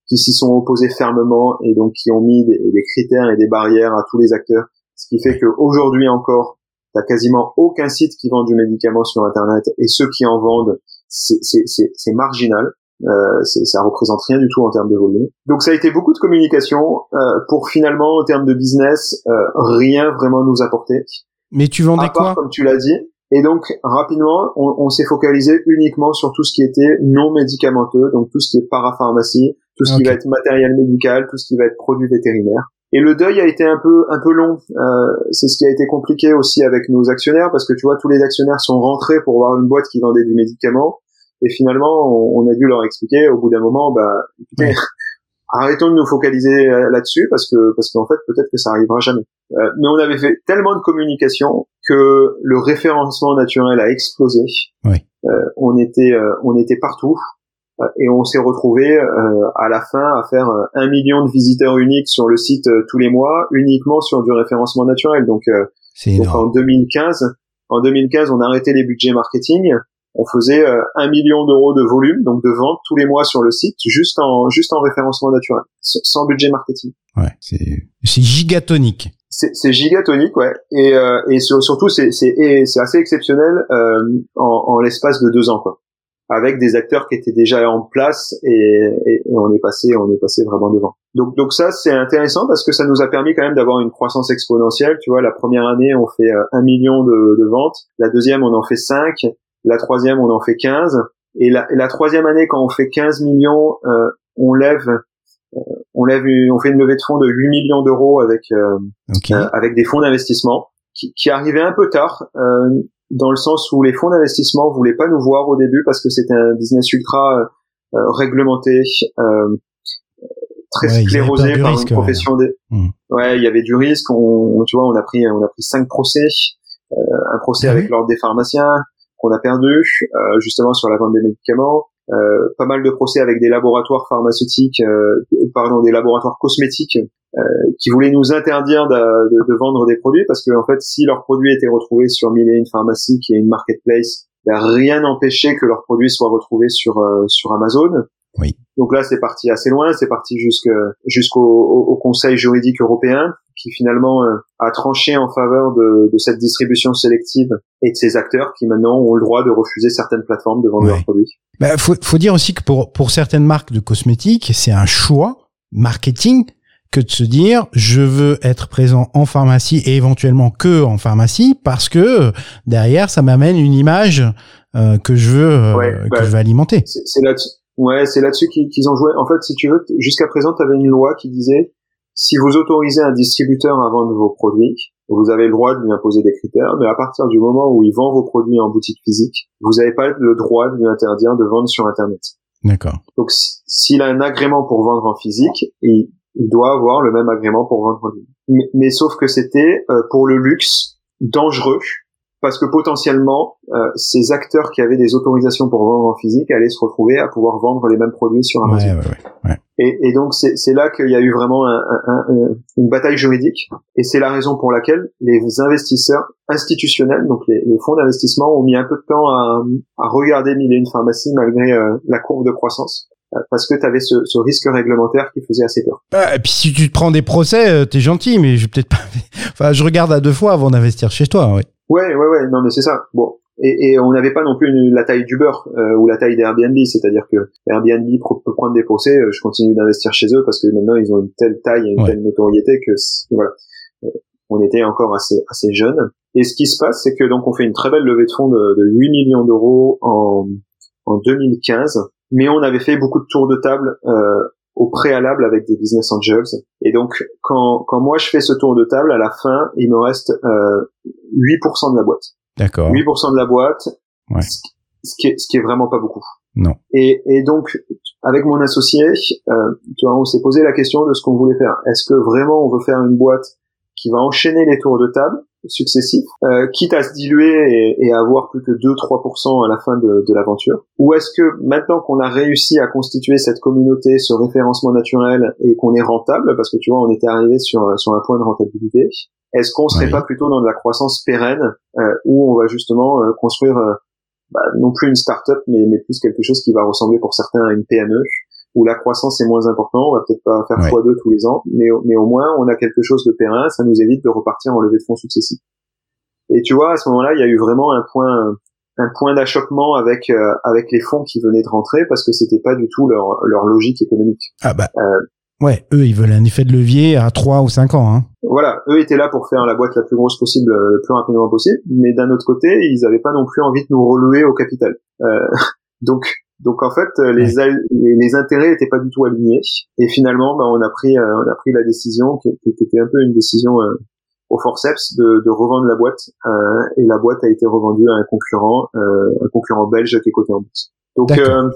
qui s'y sont opposés fermement et donc qui ont mis des, critères et des barrières à tous les acteurs, ce qui fait qu'aujourd'hui encore, t'as quasiment aucun site qui vend du médicament sur Internet et ceux qui en vendent, c'est marginal. Euh, ça représente rien du tout en termes de volume. Donc ça a été beaucoup de communication euh, pour finalement en termes de business euh, rien vraiment nous apporter. Mais tu vendais quoi Comme tu l'as dit. Et donc rapidement, on, on s'est focalisé uniquement sur tout ce qui était non médicamenteux, donc tout ce qui est parapharmacie, tout ce qui va être matériel médical, tout ce qui va être produit vétérinaire. Et le deuil a été un peu un peu long. Euh, c'est ce qui a été compliqué aussi avec nos actionnaires parce que tu vois tous les actionnaires sont rentrés pour voir une boîte qui vendait du médicament et finalement, on, a dû leur expliquer au bout d'un moment, bah, écoutez, arrêtons de nous focaliser euh, là-dessus parce que parce qu'en fait peut-être que ça arrivera jamais. Euh, mais on avait fait tellement de communication que le référencement naturel a explosé. Oui. Euh, on était euh, on était partout euh, et on s'est retrouvé à la fin à faire un million de visiteurs uniques sur le site tous les mois uniquement sur du référencement naturel. Donc, donc en 2015, en 2015, on a arrêté les budgets marketing on faisait euh, un million d'euros de volume, donc de vente tous les mois sur le site, juste en juste en référencement naturel, sans budget marketing. Ouais, c'est c'est gigatonique. C'est gigatonique, ouais, et euh, et surtout c'est c'est c'est assez exceptionnel euh, en, en l'espace de deux ans, quoi, avec des acteurs qui étaient déjà en place et, et, on est passé on est passé vraiment devant. Donc donc ça c'est intéressant parce que ça nous a permis quand même d'avoir une croissance exponentielle. Tu vois, la première année on fait un million de, de ventes, la deuxième on en fait cinq la troisième, on en fait 15. Et la, la troisième année, quand on fait 15 millions, euh, on lève, euh, on lève, on fait une levée de fonds de 8 millions d'euros avec euh, avec des fonds d'investissement qui, qui arrivaient un peu tard, dans le sens où les fonds d'investissement voulaient pas nous voir au début parce que c'était un business ultra réglementé, très sclérosé par une profession des. Hmm. Ouais, il y avait du risque. On, tu vois, on a pris, on a pris cinq procès, un procès ah avec l'ordre des pharmaciens, qu'on a perdu euh, justement sur la vente des médicaments. Euh, pas mal de procès avec des laboratoires pharmaceutiques, euh, pardon, des laboratoires cosmétiques euh, qui voulaient nous interdire de, de, de, vendre des produits parce que en fait, si leurs produits étaient retrouvés sur Mille et une pharmacie qui est une marketplace, ben, rien n'empêchait que leurs produits soient retrouvés sur sur Amazon. Oui. Donc là, c'est parti assez loin, c'est parti jusqu'au au, Conseil juridique européen qui finalement euh, a tranché en faveur de, de, cette distribution sélective et de ces acteurs qui maintenant ont le droit de refuser certaines plateformes de vendre leurs produits. Bah, faut, faut dire aussi que pour, pour certaines marques de cosmétiques, c'est un choix marketing que de se dire je veux être présent en pharmacie et éventuellement que en pharmacie parce que derrière ça m'amène une image euh, que je veux euh, que bah, je veux alimenter. C'est là-dessus Ouais, c'est là-dessus qu'ils ont joué. En fait, si tu veux, jusqu'à présent, tu avais une loi qui disait si vous autorisez un distributeur à vendre vos produits, vous avez le droit de lui imposer des critères, mais à partir du moment où il vend vos produits en boutique physique, vous n'avez pas le droit de lui interdire de vendre sur Internet. D'accord. Donc, s'il a un agrément pour vendre en physique, il, doit avoir le même agrément pour vendre en ligne. Mais, mais sauf que c'était euh, pour le luxe dangereux parce que potentiellement, euh, ces acteurs qui avaient des autorisations pour vendre en physique allaient se retrouver à pouvoir vendre les mêmes produits sur Amazon. Ouais, ouais, ouais, et, et, donc c'est là qu'il y a eu vraiment un, un, un, une bataille juridique, et c'est la raison pour laquelle les investisseurs institutionnels, donc les, les fonds d'investissement, ont mis un peu de temps à, à regarder mille et une pharmacies malgré euh, la courbe de croissance euh, parce que tu avais ce, ce, risque réglementaire qui faisait assez peur. Bah, et puis si tu te prends des procès, t'es gentil, mais je peut-être pas. enfin, je regarde à deux fois avant d'investir chez toi. Ouais. Ouais, ouais, ouais, non, mais c'est ça. Bon, et, et on n'avait pas non plus la taille d'Uber euh, ou la taille d'Airbnb, c'est-à-dire que Airbnb peut prendre des procès, euh, je continue d'investir chez eux parce que maintenant ils ont une telle taille et une telle notoriété que voilà, euh, on était encore assez assez jeune. Et ce qui se passe, c'est que donc on fait une très belle levée de fonds de, de 8 millions d'euros en en 2015, mais on avait fait beaucoup de tours de table euh, au préalable avec des business angels. Et donc, quand, quand moi je fais ce tour de table, à la fin, il me reste euh, 8% de la boîte. D'accord. 8% de la boîte, ouais. ce, qui est, ce qui est vraiment pas beaucoup. Non. Et, et donc, avec mon associé, euh, tu vois, on s'est posé la question de ce qu'on voulait faire. Est-ce que vraiment on veut faire une boîte qui va enchaîner les tours de table successifs, euh, quitte à se diluer et, et à avoir plus que 2-3% à la fin de, de l'aventure. Ou est-ce que maintenant qu'on a réussi à constituer cette communauté, ce référencement naturel et qu'on est rentable, parce que tu vois, on était arrivé sur, sur un point de rentabilité, est-ce qu'on serait pas plutôt dans de la croissance pérenne euh, où on va justement euh, construire euh, bah, non plus une start-up, mais, mais plus quelque chose qui va ressembler pour certains à une PME où la croissance est moins importante, on va peut-être pas faire x2 tous les ans, mais, mais au moins on a quelque chose de périn, ça nous évite de repartir en levée de fonds successifs. Et tu vois, à ce moment-là, il y a eu vraiment un point, un point d'achoppement avec euh, avec les fonds qui venaient de rentrer parce que c'était pas du tout leur leur logique économique. Ah bah. Euh, ouais, eux ils veulent un effet de levier à 3 ou 5 ans hein. Voilà, eux étaient là pour faire la boîte la plus grosse possible le plus rapidement possible, mais d'un autre côté, ils avaient pas non plus envie de nous relouer au capital. Euh, donc donc en fait, les, les, intérêts étaient pas du tout alignés. Et finalement, bah, on a pris on a pris la décision qui, qui était un peu une décision au forceps de, de revendre la boîte euh, et la boîte a été revendue à un concurrent, euh, un concurrent belge qui est coté en bourse. Donc euh,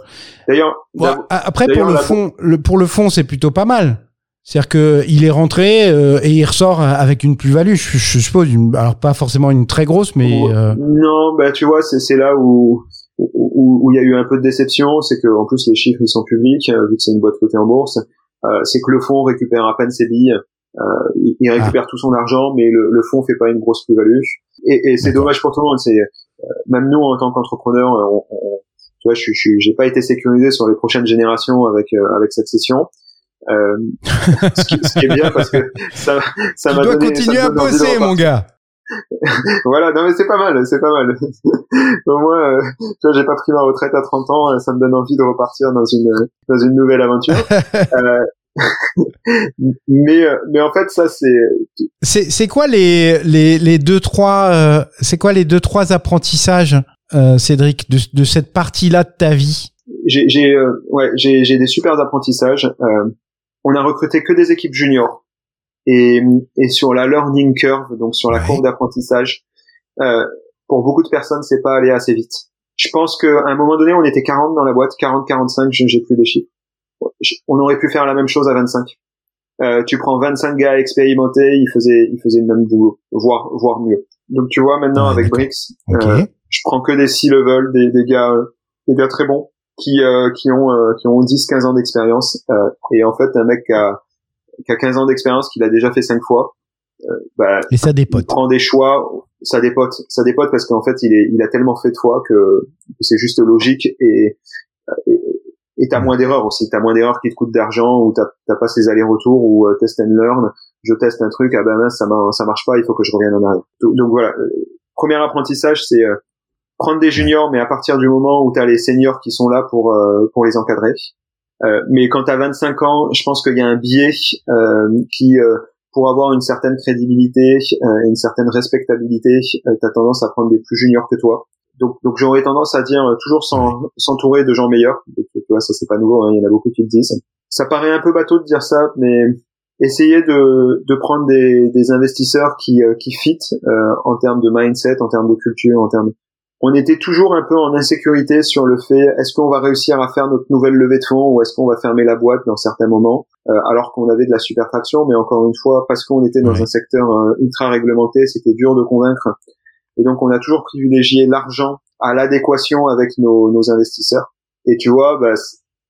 d'ailleurs, après pour le fond, le, pour le fond c'est plutôt pas mal. C'est-à-dire que il est rentré euh, et il ressort avec une plus-value, je, je, suppose. Une, alors pas forcément une très grosse, mais euh... non, bah tu vois, c'est là où où il y a eu un peu de déception, c'est que en plus les chiffres ils sont publics vu que c'est une boîte cotée en bourse. c'est que le fonds récupère à peine ses billes euh, il, récupère ah. tout son argent, mais le, le fonds fait pas une grosse plus-value. Et, et c'est dommage pour tout le monde. C'est euh, même nous en tant qu'entrepreneurs, on, on, tu vois, je suis, j'ai pas été sécurisé sur les prochaines générations avec euh, avec cette session. Euh, ce, qui, ce, qui, est bien parce que ça, ça m'a donné. continuer à bosser, mon gars. voilà, non mais c'est pas mal, c'est pas mal. Au moins, euh, tu vois, j'ai pas pris ma retraite à 30 ans, ça me donne envie de repartir dans une dans une nouvelle aventure. euh, mais euh, mais en fait ça c'est c'est c'est quoi les les les deux trois euh, c'est quoi les deux trois apprentissages euh, Cédric de de cette partie là de ta vie? j'ai j'ai ouais j'ai j'ai des super apprentissages on a recruté que des équipes juniors et et sur la learning curve donc sur la courbe d'apprentissage pour beaucoup de personnes c'est pas allé assez vite je pense qu'à un moment donné on était 40 dans la boîte 40 45 j'ai plus les chiffres on aurait pu faire la même chose à 25. Euh, tu prends 25 gars expérimentés, ils faisaient, ils faisaient le même boulot, voire, voire mieux. Donc tu vois maintenant avec Brix, euh, je prends que des six level, des, des gars, des gars très bons qui, euh, qui ont, qui ont 10, 15 ans d'expérience. et en fait, un mec qui a, qui a 15 ans d'expérience, qu'il a déjà fait cinq fois, bah, et ça dépote. prend des choix, ça dépote, ça dépote parce qu'en fait, il est, il a tellement fait de fois que, c'est juste logique et, et t'as moins d'erreurs aussi. T'as moins d'erreurs qui te coûtent d'argent ou t'as t'as pas ces allers-retours ou euh, test and learn. Je teste un truc ah ben mince ça ça marche pas il faut que je revienne en arrière. Donc, voilà. Euh, premier apprentissage c'est euh, prendre des juniors mais à partir du moment où t'as les seniors qui sont là pour pour les encadrer mais quand t'as 25 ans je pense qu'il y a un biais qui pour avoir une certaine crédibilité et une certaine respectabilité t'as tendance à prendre des plus juniors que toi donc, donc j'aurais tendance à dire euh, toujours s'entourer de gens meilleurs. tu vois, ça c'est pas nouveau, hein, il y en a beaucoup qui le disent. Ça paraît un peu bateau de dire ça, mais essayer de, de prendre des, des investisseurs qui, euh, qui fit euh, en termes de mindset, en termes de culture, en termes. On était toujours un peu en insécurité sur le fait est-ce qu'on va réussir à faire notre nouvelle levée de fonds ou est-ce qu'on va fermer la boîte dans certains moments, alors qu'on avait de la super traction, mais encore une fois parce qu'on était dans un secteur ultra réglementé, c'était dur de convaincre et donc, on a toujours privilégié l'argent à l'adéquation avec nos, nos, investisseurs. Et tu vois, bah,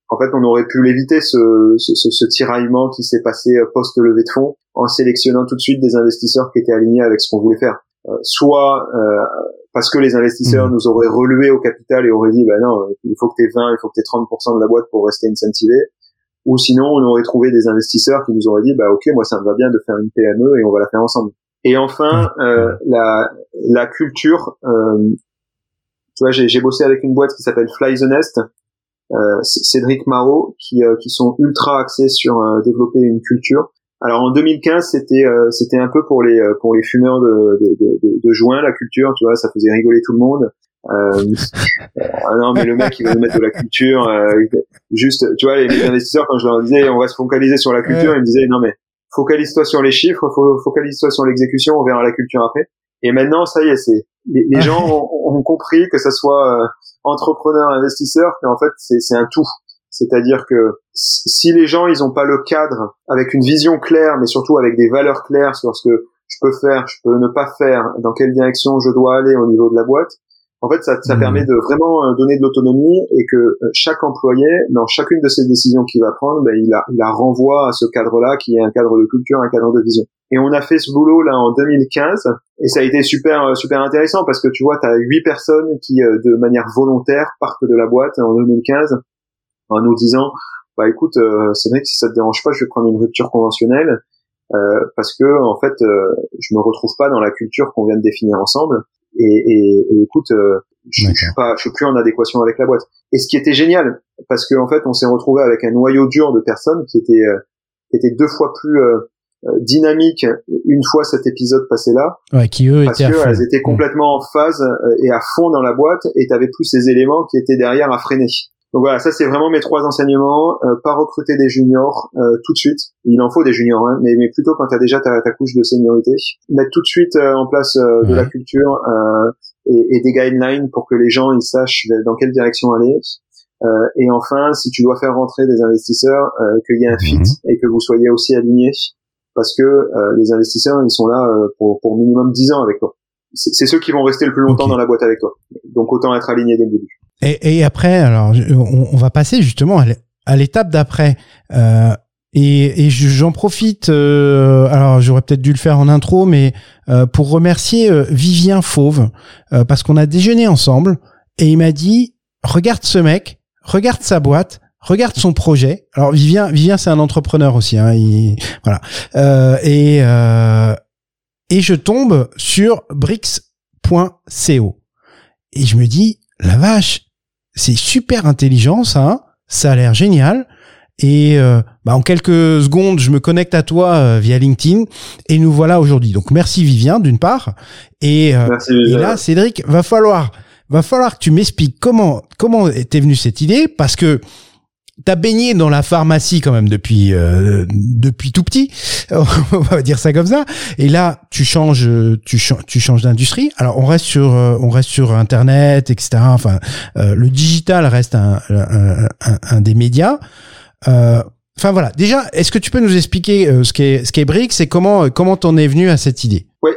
en fait, on aurait pu l'éviter ce, ce, ce, tiraillement qui s'est passé euh, post-levée de fonds en sélectionnant tout de suite des investisseurs qui étaient alignés avec ce qu'on voulait faire. Euh, soit euh, parce que les investisseurs mmh. nous auraient relué au capital et auraient dit, bah non, il faut que tu aies 20, il faut que tu aies 30% de la boîte pour rester incentivé. Ou sinon, on aurait trouvé des investisseurs qui nous auraient dit, bah ok, moi ça me va bien de faire une PME et on va la faire ensemble. Et enfin, euh, la, la culture. Euh, tu vois, j'ai bossé avec une boîte qui s'appelle Fly the Nest, euh, Cédric Marot, qui, euh, qui sont ultra axés sur développer une culture. Alors en 2015, c'était euh, c'était un peu pour les pour les fumeurs de, de, de, de, joint la culture, tu vois, ça faisait rigoler tout le monde. ah non mais le mec il veut mettre de la culture, juste, tu vois, les, les, investisseurs quand je leur disais on va se focaliser sur la culture, ils me disaient non mais focalise-toi sur les chiffres, focalise-toi sur l'exécution, on verra la culture après. Et maintenant, ça y est, c'est les, gens ont, compris que ça soit euh, entrepreneur, investisseur, qu'en fait c'est un tout. C'est-à-dire que si les gens ils ont pas le cadre avec une vision claire, mais surtout avec des valeurs claires sur ce que je peux faire, je peux ne pas faire, dans quelle direction je dois aller au niveau de la boîte, en fait, ça, ça mmh. permet de vraiment euh, donner de l'autonomie et que euh, chaque employé, dans chacune de ces décisions qu'il va prendre, ben, il, a, il a renvoie à ce cadre-là qui est un cadre de culture, un cadre de vision. Et on a fait ce boulot là en 2015 et ça a été super euh, super intéressant parce que tu vois, tu as huit personnes qui de manière volontaire partent de la boîte en 2015 en nous disant bah écoute, c'est vrai que si ça te dérange pas, je vais prendre une rupture conventionnelle parce que en fait, je me retrouve pas dans la culture qu'on vient de définir ensemble. Et, et, et écoute, je, je suis pas, je suis plus en adéquation avec la boîte. Et ce qui était génial, parce qu'en en fait, on s'est retrouvé avec un noyau dur de personnes qui étaient, euh, qui étaient deux fois plus euh, euh, dynamiques une fois cet épisode passé là. Ouais, qui eux parce étaient qu'elles étaient complètement en phase et à fond dans la boîte, et t'avais plus ces éléments qui étaient derrière à freiner. Donc voilà, ça c'est vraiment mes trois enseignements. Euh, pas recruter des juniors euh, tout de suite. Il en faut des juniors, hein, mais, mais plutôt quand tu as déjà ta, ta, couche de seniorité. Mettre tout de suite euh, en place de la culture et, et, des guidelines pour que les gens ils sachent dans quelle direction aller. et enfin, si tu dois faire rentrer des investisseurs, qu'il y ait un fit mhm. et que vous soyez aussi alignés, parce que les investisseurs ils sont là pour, pour minimum 10 ans avec toi. C'est ceux qui vont rester le plus longtemps dans la boîte avec toi. Donc autant être aligné dès le début. Et, et après, alors, on, va passer justement à l'étape d'après. Euh, et, et j'en profite. Euh, alors, j'aurais peut-être dû le faire en intro, mais euh, pour remercier euh, Vivien Fauve euh, parce qu'on a déjeuné ensemble et il m'a dit regarde ce mec, regarde sa boîte. Regarde son projet. Alors Vivien, Vivien, c'est un entrepreneur aussi. Hein, il, voilà. et et je tombe sur bricks.co et je me dis la vache, c'est super intelligent ça, ça a l'air génial. Et euh, bah en quelques secondes, je me connecte à toi euh, via LinkedIn. Et nous voilà aujourd'hui. Donc merci Vivien d'une part. Et, euh, et là Cédric, va falloir va falloir que tu m'expliques comment comment t'es venu cette idée. Parce que T'as baigné dans la pharmacie quand même depuis euh, depuis tout petit, on va dire ça comme ça. Et là, tu changes, tu, tu changes d'industrie. Alors, on reste sur euh, on reste sur Internet, etc. Enfin, euh, le digital reste un, un, un, des médias. Enfin voilà. Déjà, est-ce que tu peux nous expliquer ce qu'est ce qu'est Brix et comment comment t'en es venu à cette idée? Oui.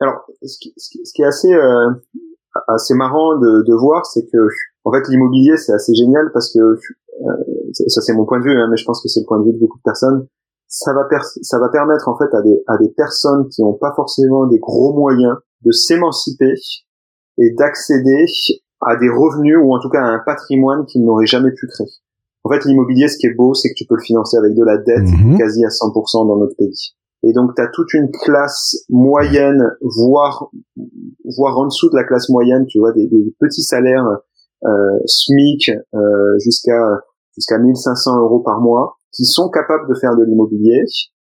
alors, ce qui, ce qui, est assez assez marrant de, de voir, c'est que en fait l'immobilier c'est assez génial parce que euh, ça c'est mon point de vue, hein, mais je pense que c'est le point de vue de beaucoup de personnes. Ça va, ça va permettre en fait à des, à des personnes qui n'ont pas forcément des gros moyens de s'émanciper et d'accéder à des revenus ou en tout cas à un patrimoine qu'ils n'auraient jamais pu créer. En fait, l'immobilier, ce qui est beau, c'est que tu peux le financer avec de la dette mhm. quasi à 100% dans notre pays. Et donc, tu as toute une classe moyenne, voire, voire en dessous de la classe moyenne, tu vois, des, des petits salaires euh, SMIC euh, jusqu'à jusqu'à 1500 euros par mois, qui sont capables de faire de l'immobilier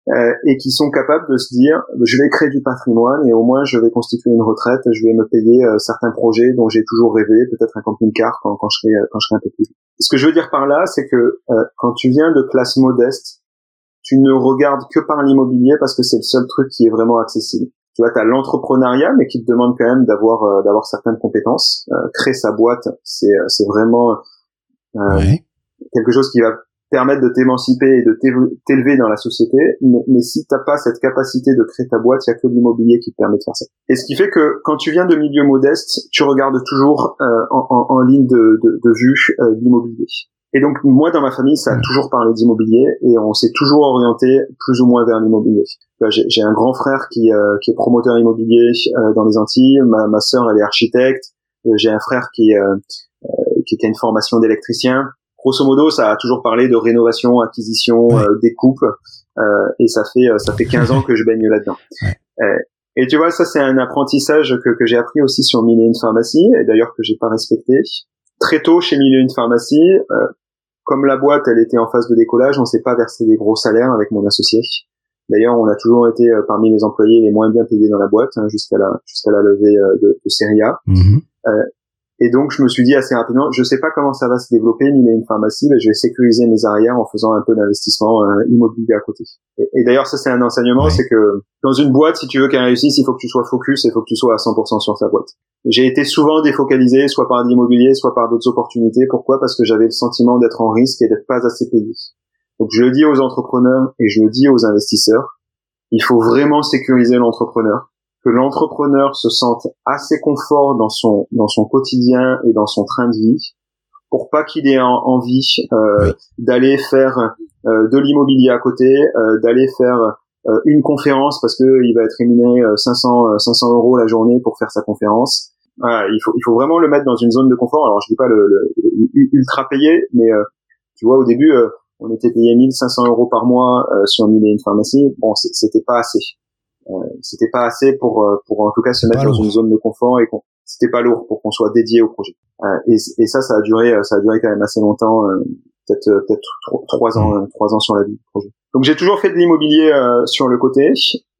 euh, et qui sont capables de se dire je vais créer du patrimoine et au moins je vais constituer une retraite, je vais me payer certains projets dont j'ai toujours rêvé, peut-être un camping-car quand, quand je serai quand je serai un peu plus. Ce que je veux dire par là, c'est que quand tu viens de classe modeste, tu ne regardes que par l'immobilier parce que c'est le seul truc qui est vraiment accessible tu vois, tu as l'entrepreneuriat, mais qui te demande quand même d'avoir euh, d'avoir certaines compétences. Euh, créer sa boîte, c'est euh, c'est vraiment quelque chose qui va permettre de t'émanciper et de t'élever dans la société. Mais, mais si t'as pas cette capacité de créer ta boîte, il y a que l'immobilier qui te permet de faire ça. Et ce qui fait que quand tu viens de milieu modeste, tu regardes toujours en, en, en, ligne de, de, de vue l'immobilier. Et donc moi dans ma famille, ça a toujours parlé d'immobilier et on s'est toujours orienté plus ou moins vers l'immobilier. J'ai un grand frère qui, euh, qui est promoteur immobilier euh, dans les Antilles, ma, ma sœur elle est architecte, euh, j'ai un frère qui, qui, a une formation d'électricien. Grosso modo, ça a toujours parlé de rénovation, acquisition, découpe, et ça fait ça fait 15 ans que je baigne là-dedans. et tu vois, ça c'est un apprentissage que, que j'ai appris aussi sur Mille et une pharmacie, et d'ailleurs que j'ai pas respecté. Très tôt chez Mille et une pharmacie, comme la boîte, elle était en phase de décollage, on s'est pas versé des gros salaires avec mon associé. D'ailleurs, on a toujours été euh, parmi les employés les moins bien payés dans la boîte hein, jusqu'à la jusqu'à la levée euh, de, de série A. Mhm. Et donc, je me suis dit assez rapidement, je sais pas comment ça va se développer, ni une pharmacie, mais je vais sécuriser mes arrières en faisant un peu d'investissement euh, immobilier à côté. Et, d'ailleurs, ça c'est un enseignement, c'est que dans une boîte, si tu veux qu'elle réussisse, il faut que tu sois focus, il faut que tu sois à 100% sur ta boîte. J'ai été souvent défocalisé, soit par l'immobilier, soit par d'autres opportunités. Pourquoi? Parce que j'avais le sentiment d'être en risque et d'être pas assez payé. Donc je le dis aux entrepreneurs et je le dis aux investisseurs, il faut vraiment sécuriser l'entrepreneur que l'entrepreneur se sente assez confort dans son dans son quotidien et dans son train de vie pour pas qu'il ait envie euh, d'aller faire euh, de l'immobilier à côté, euh, d'aller faire euh, une conférence parce que il va être rémunéré 500 500 euros la journée pour faire sa conférence. il faut il faut vraiment le mettre dans une zone de confort. Alors je dis pas le, le, ultra payé, mais Tu vois, au début, on était payé 1500 euros par mois sur mille et une pharmacie. Bon, c'était pas assez. C'était pas assez pour pour en tout cas se mettre dans une zone de confort et qu'on c'était pas lourd pour qu'on soit dédié au projet. et, et ça, ça a duré, ça a duré quand même assez longtemps, peut-être peut-être trois ans, mmh. trois ans sur la vie du projet. Donc j'ai toujours fait de l'immobilier sur le côté,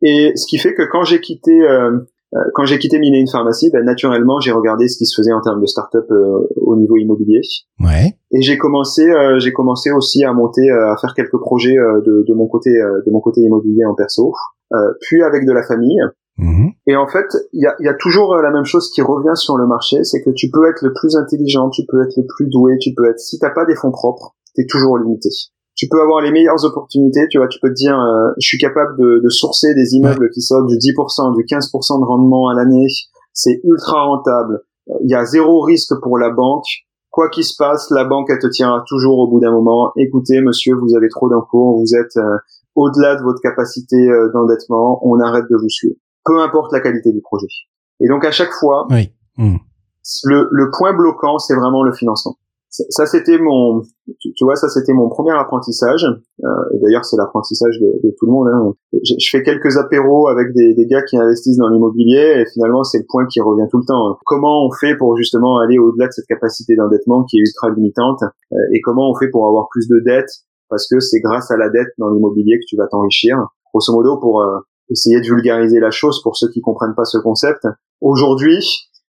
et ce qui fait que quand j'ai quitté euh, quand j'ai quitté Mine une pharmacie, ben, naturellement, j'ai regardé ce qui se faisait en termes de start-up euh, au niveau immobilier. Ouais. Et j'ai commencé, euh, j'ai commencé aussi à monter, à faire quelques projets de, de, mon côté, de mon côté immobilier en perso, puis avec de la famille. Mhm. Et en fait, il y a, y a, toujours la même chose qui revient sur le marché, c'est que tu peux être le plus intelligent, tu peux être le plus doué, tu peux être, si t'as pas des fonds propres, t'es toujours limité. Tu peux avoir les meilleures opportunités, tu vois, tu peux te dire, euh, je suis capable de, de, sourcer des immeubles qui sortent du 10%, du 15% de rendement à l'année, c'est ultra rentable, il y a zéro risque pour la banque, quoi qu'il se passe, la banque, elle te tiendra toujours au bout d'un moment, écoutez, monsieur, vous avez trop d'encours, vous êtes euh, au-delà de votre capacité euh, d'endettement, on arrête de vous suivre, peu importe la qualité du projet. Et donc à chaque fois, oui. Hmm. le, le point bloquant, c'est vraiment le financement ça c'était mon tu, vois ça c'était mon premier apprentissage euh, et d'ailleurs c'est l'apprentissage de, tout le monde hein. je, fais quelques apéros avec des, des gars qui investissent dans l'immobilier et finalement c'est le point qui revient tout le temps hein. comment on fait pour justement aller au-delà de cette capacité d'endettement qui est ultra limitante euh, et comment on fait pour avoir plus de dettes parce que c'est grâce à la dette dans l'immobilier que tu vas t'enrichir grosso modo pour euh, essayer de vulgariser la chose pour ceux qui comprennent pas ce concept aujourd'hui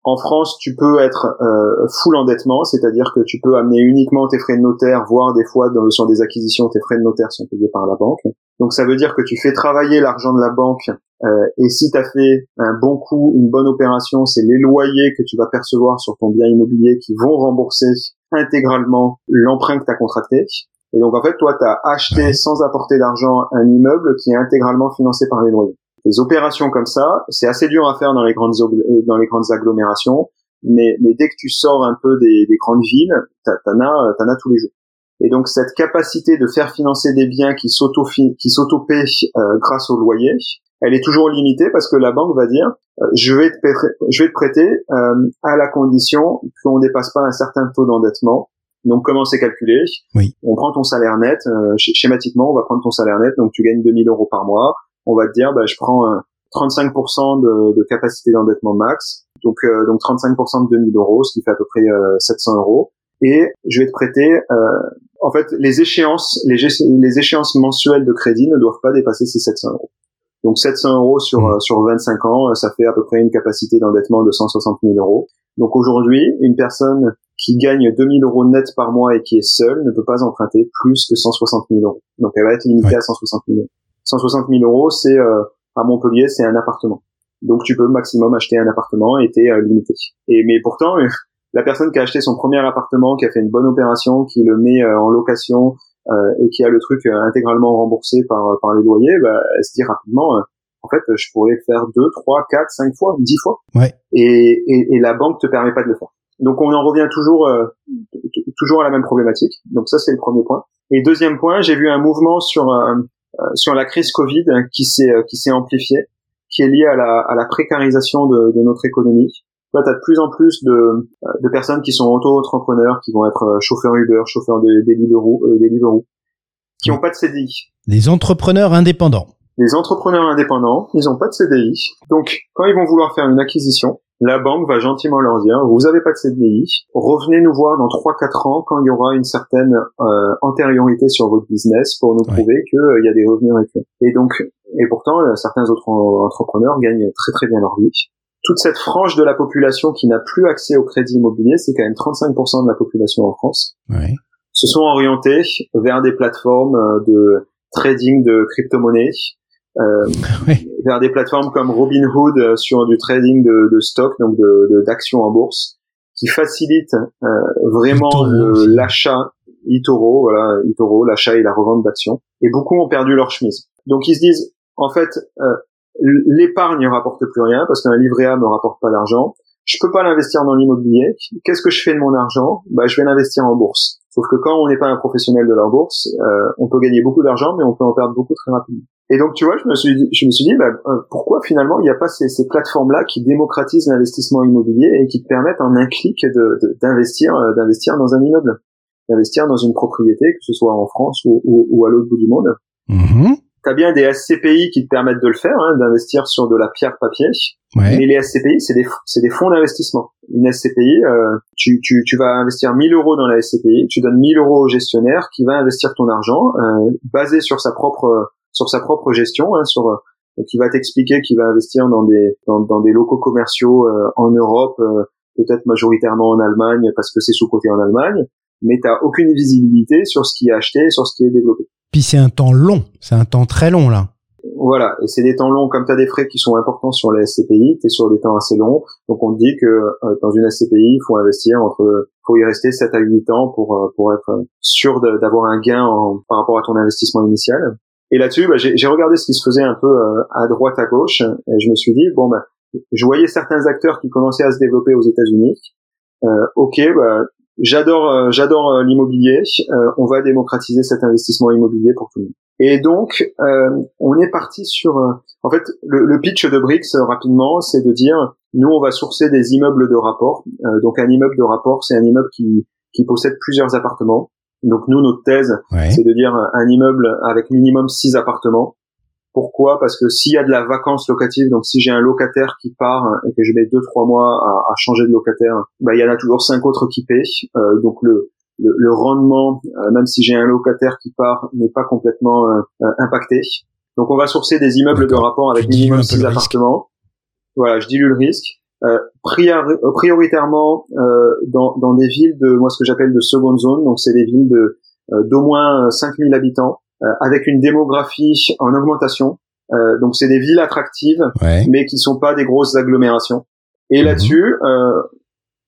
en France, tu peux être euh, full endettement, c'est-à-dire que tu peux amener uniquement tes frais de notaire, voire des fois dans, sur des acquisitions, tes frais de notaire sont payés par la banque. Donc ça veut dire que tu fais travailler l'argent de la banque euh, et si tu as fait un bon coup, une bonne opération, c'est les loyers que tu vas percevoir sur ton bien immobilier qui vont rembourser intégralement l'emprunt que tu as contracté. Et donc en fait, toi, tu as acheté sans apporter d'argent un immeuble qui est intégralement financé par les loyers. Les opérations comme ça, c'est assez dur à faire dans les grandes euh, dans les grandes agglomérations, mais, mais dès que tu sors un peu des, des grandes villes, t'en as t'en as tous les jours. Et donc cette capacité de faire financer des biens qui s'auto qui sauto euh, grâce au loyer, elle est toujours limitée parce que la banque va dire euh, je vais te prêter, je vais te prêter euh, à la condition qu'on dépasse pas un certain taux d'endettement. Donc comment c'est calculé oui. On prend ton salaire net, schématiquement on va prendre ton salaire net, donc tu gagnes 2000 euros par mois on va te dire, bah, je prends 35% de, de, capacité d'endettement max, donc euh, donc 35% de 2000 euros, ce qui fait à peu près 700 euh, euros, et je vais te prêter. Euh, en fait, les échéances, les, les échéances mensuelles de crédit ne doivent pas dépasser ces 700 euros. Donc 700 euros sur mmh. sur 25 ans, ça fait à peu près une capacité d'endettement de 160 000 euros. Donc aujourd'hui, une personne qui gagne 2000 euros net par mois et qui est seule ne peut pas emprunter plus que 160 000 euros. Donc elle va être limitée à 160 000 euros. 160 000 euros, c'est euh, à Montpellier, c'est un appartement. Donc tu peux maximum acheter un appartement et t'es euh, limité. Et mais pourtant, la personne qui a acheté son premier appartement, qui a fait une bonne opération, qui le met euh, en location et qui a le truc intégralement remboursé par par les loyers, bah, elle se dit rapidement en fait, je pourrais le faire deux, trois, quatre, cinq fois, dix fois. Ouais. Et, et, et, la banque te permet pas de le faire. Donc on en revient toujours, toujours à la même problématique. Donc ça c'est le premier point. Et deuxième point, j'ai vu un mouvement sur euh, sur la crise Covid qui s'est euh, qui s'est amplifiée, qui est liée à la, à la précarisation de, de notre économie. Là, tu as de plus en plus de, euh, de personnes qui sont auto-entrepreneurs, qui vont être chauffeurs Uber, chauffeurs de, des Deliveroo, euh, Deliveroo, qui n'ont pas de CDI. Les entrepreneurs indépendants. Les entrepreneurs indépendants, ils n'ont pas de CDI. Donc, quand ils vont vouloir faire une acquisition, la banque va gentiment leur dire, vous n'avez pas de CDI, revenez nous voir dans 3-4 ans quand il y aura une certaine euh, antériorité sur votre business pour nous prouver qu'il euh, y a des revenus récurrents. Et donc, et pourtant, euh, certains autres entrepreneurs gagnent très très bien leur vie. Toute cette frange de la population qui n'a plus accès au crédit immobilier, c'est quand même 35% de la population en France, se sont orientés vers des plateformes de trading de crypto-monnaies, euh, vers des plateformes comme Robinhood euh, sur du trading de, de stock, donc de d'actions en bourse, qui facilite euh, vraiment l'achat Itoro, voilà Itoro, l'achat et la revente d'actions. Et beaucoup ont perdu leur chemise. Donc ils se disent, en fait, euh, l'épargne ne rapporte plus rien parce qu'un livret A me rapporte pas d'argent. Je peux pas l'investir dans l'immobilier. Qu'est-ce que je fais de mon argent? Bah, je vais l'investir en bourse. Sauf que quand on n'est pas un professionnel de la bourse, euh, on peut gagner beaucoup d'argent, mais on peut en perdre beaucoup très rapidement. Et donc, tu vois, je me suis dit, je me suis dit, bah, euh, pourquoi finalement il n'y a pas ces, ces plateformes-là qui démocratisent l'investissement immobilier et qui te permettent en un clic d'investir, de, d'investir, euh, d'investir dans un immeuble. d'investir dans une propriété, que ce soit en France ou, ou, à l'autre bout du monde? Mm-hmm. Tu as bien des SCPI qui te permettent de le faire, hein, d'investir sur de la pierre papier. Mais les SCPI, c'est des, c'est des fonds d'investissement. Une SCPI, euh, tu, tu, tu vas investir 1000 euros dans la SCPI, tu donnes 1000 euros au gestionnaire qui va investir ton argent euh, basé sur sa propre sur sa propre gestion, hein, sur qui va t'expliquer qu'il va investir dans des dans, dans des locaux commerciaux euh, en Europe, euh, peut-être majoritairement en Allemagne parce que c'est sous-côté en Allemagne, mais tu aucune visibilité sur ce qui est acheté, sur ce qui est développé. Puis c'est un temps long, c'est un temps très long là. Voilà, et c'est des temps longs, comme tu as des frais qui sont importants sur les SCPI, tu es sur des temps assez longs, donc on te dit que euh, dans une SCPI, il faut investir entre, faut y rester 7 à 8 ans pour, euh, pour être sûr d'avoir un gain en, par rapport à ton investissement initial. Et là-dessus, bah, j'ai regardé ce qui se faisait un peu euh, à droite, à gauche, et je me suis dit, bon, bah, je voyais certains acteurs qui commençaient à se développer aux États-Unis. Euh, ok, bah, j'adore, euh, j'adore euh, l'immobilier. on va démocratiser cet investissement immobilier pour tout le monde. Et donc, on est parti sur. en fait, le, le, pitch de Brix rapidement, c'est de dire, nous, on va sourcer des immeubles de rapport. donc, un immeuble de rapport, c'est un immeuble qui qui possède plusieurs appartements. Donc nous, notre thèse, c'est de dire un immeuble avec minimum six appartements pourquoi? Parce que s'il y a de la vacance locative, donc si j'ai un locataire qui part et que je mets deux trois mois à, changer de locataire, bah il y en a toujours cinq autres qui paient. Euh, donc le, le, rendement, euh, même si j'ai un locataire qui part, n'est pas complètement euh, impacté. Donc on va sourcer des immeubles de rapport avec minimum six appartements. Voilà, je dilue le risque. Prioritairement dans, dans des villes de moi ce que j'appelle de seconde zone, donc c'est des villes de d'au moins 5000 habitants euh, avec une démographie en augmentation. Euh, donc c'est des villes attractives, mais qui sont pas des grosses agglomérations. Et mhm. là-dessus, euh,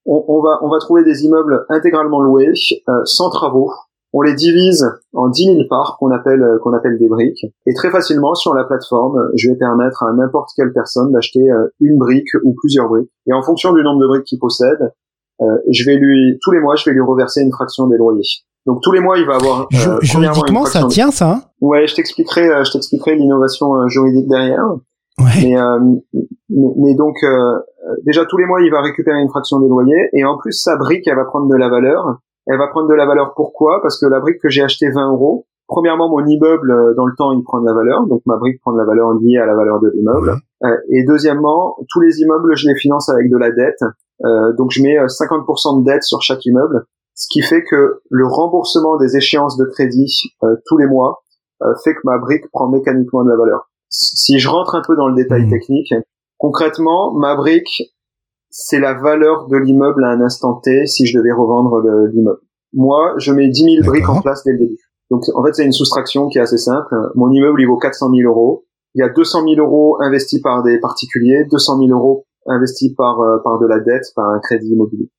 on, on, va on va trouver des immeubles intégralement loués, sans travaux. On les divise en 10 000 parts qu'on appelle qu'on appelle des briques. Et très facilement sur la plateforme, je vais permettre à n'importe quelle personne d'acheter une brique ou plusieurs briques. Et en fonction du nombre de briques qu'il possède, je vais lui tous les mois, je vais lui reverser une fraction des loyers. Donc tous les mois, il va avoir. Euh, juridiquement, ça tient, ça hein? Ouais, je t'expliquerai, euh, je t'expliquerai l'innovation euh, juridique derrière. Ouais. Mais, euh, mais, donc déjà tous les mois, il va récupérer une fraction des loyers et en plus sa brique, elle va prendre de la valeur. Elle va prendre de la valeur. Pourquoi? Parce que la brique que j'ai achetée 20 euros, premièrement mon immeuble dans le temps il prend de la valeur, donc ma brique prend de la valeur liée à la valeur de l'immeuble. et deuxièmement, tous les immeubles je les finance avec de la dette, donc je mets 50% de dette sur chaque immeuble. Ce qui fait que le remboursement des échéances de crédit euh, tous les mois euh, fait que ma brique prend mécaniquement de la valeur. Si je rentre un peu dans le détail mmh. technique, concrètement, ma brique, c'est la valeur de l'immeuble à un instant T si je devais revendre l'immeuble. Moi, je mets 10 000 briques en place dès le début. Donc, en fait, c'est une soustraction qui est assez simple. Mon immeuble, il vaut 400 000 euros. Il y a 200 000 euros investis par des particuliers, 200 000 euros investis par, euh, par de la dette, par un crédit immobilier.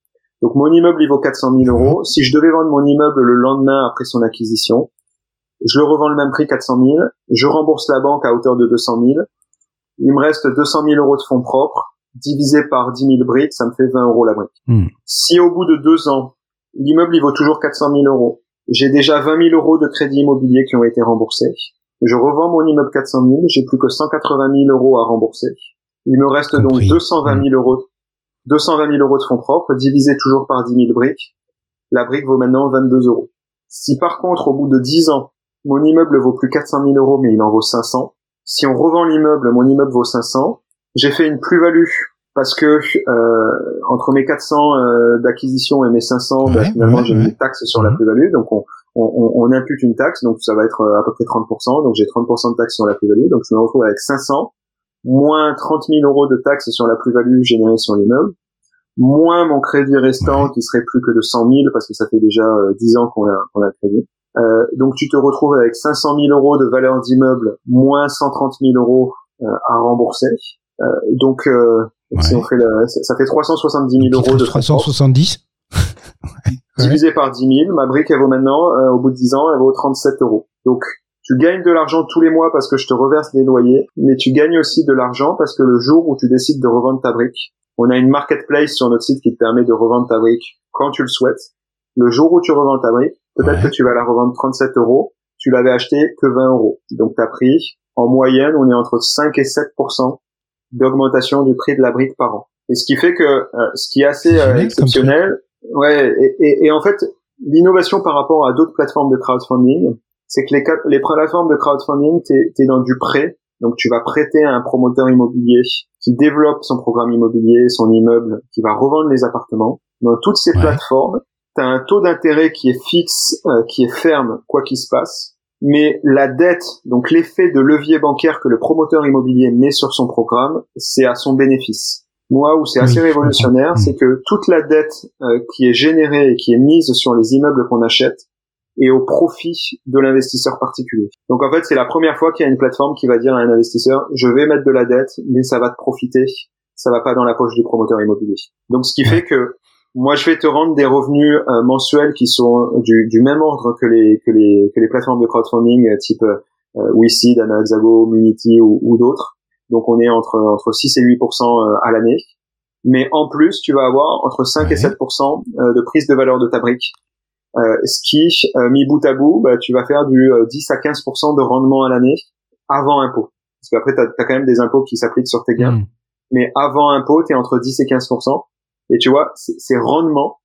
Donc mon immeuble il vaut 400 000 euros. Si je devais vendre mon immeuble le lendemain après son acquisition, je le revends le même prix 400 000. Je rembourse la banque à hauteur de 200 000. Il me reste 200 000 euros de fonds propres divisé par 10 000 briques, ça me fait 20 euros la brique. Hmm. Si au bout de deux ans, l'immeuble il vaut toujours 400 000 euros, j'ai déjà 20 000 euros de crédit immobilier qui ont été remboursés. Je revends mon immeuble 400 000, j'ai plus que 180 000 euros à rembourser. Il me reste donc 220 000 euros 220 000 euros de fonds propres, divisé toujours par 10 000 briques. La brique vaut maintenant 22 euros. Si par contre, au bout de 10 ans, mon immeuble vaut plus 400 000 euros, mais il en vaut 500, si on revend l'immeuble, mon immeuble vaut 500, j'ai fait une plus-value parce que euh, entre mes 400 euh, d'acquisition et mes 500, bah, finalement j'ai une taxe sur la plus-value, donc on, on, on, impute une taxe, donc ça va être euh, à peu près 30%, donc j'ai 30% de taxe sur la plus-value, donc je me retrouve avec 500 moins 30 000 euros de taxes sur la plus-value générée sur l'immeuble, moins mon crédit restant qui serait plus que de 100 000 parce que ça fait déjà 10 euh, ans qu'on a, qu'on a crédit. Euh, donc tu te retrouves avec 500 000 euros de valeur d'immeuble moins 130 000 euros euh, à rembourser. Euh, donc euh, si on fait le, ça fait 370 000 euros de 370 divisé par 10 000. Ma brique elle vaut maintenant au bout de 10 ans elle vaut 37 euros. Donc tu gagnes de l'argent tous les mois parce que je te reverse des loyers, mais tu gagnes aussi de l'argent parce que le jour où tu décides de revendre ta brique, on a une marketplace sur notre site qui te permet de revendre ta brique quand tu le souhaites. Le jour où tu revends ta brique, peut-être que tu vas la revendre 37 euros, tu l'avais acheté que 20 euros. Donc tu as pris, en moyenne, on est entre 5 et 7 d'augmentation du prix de la brique par an. Et ce qui fait que, euh, ce qui est assez euh, exceptionnel, ouais, et, et, et, en fait, l'innovation par rapport à d'autres plateformes de crowdfunding, c'est que les, les plateformes de crowdfunding, t'es es dans du prêt, donc tu vas prêter à un promoteur immobilier qui développe son programme immobilier, son immeuble, qui va revendre les appartements. Dans toutes ces plateformes, tu as un taux d'intérêt qui est fixe, euh, qui est ferme, quoi qu'il se passe. Mais la dette, donc l'effet de levier bancaire que le promoteur immobilier met sur son programme, c'est à son bénéfice. Moi, où c'est assez révolutionnaire, c'est que toute la dette euh, qui est générée et qui est mise sur les immeubles qu'on achète est au profit de l'investisseur particulier. Donc en fait, c'est la première fois qu'il y a une plateforme qui va dire à un investisseur, je vais mettre de la dette, mais ça va te profiter, ça va pas dans la poche du promoteur immobilier. Donc ce qui fait que moi, je vais te rendre des revenus euh, mensuels qui sont du, du, même ordre que les, que les, que les plateformes de crowdfunding euh, type euh, WeSeed, Anaxago, Munity ou, ou d'autres. Donc, on est entre, entre 6 et 8% euh, à l'année. Mais en plus, tu vas avoir entre 5 et 7% de prise de valeur de ta brique. ce qui, mis bout à bout, bah, tu vas faire du 10 à 15 de rendement à l'année avant impôt. Parce qu'après, tu as, quand même des impôts qui s'appliquent sur tes gains. Hmm. Mais avant impôt, tu es entre 10 et 15 et tu vois, ces rendements,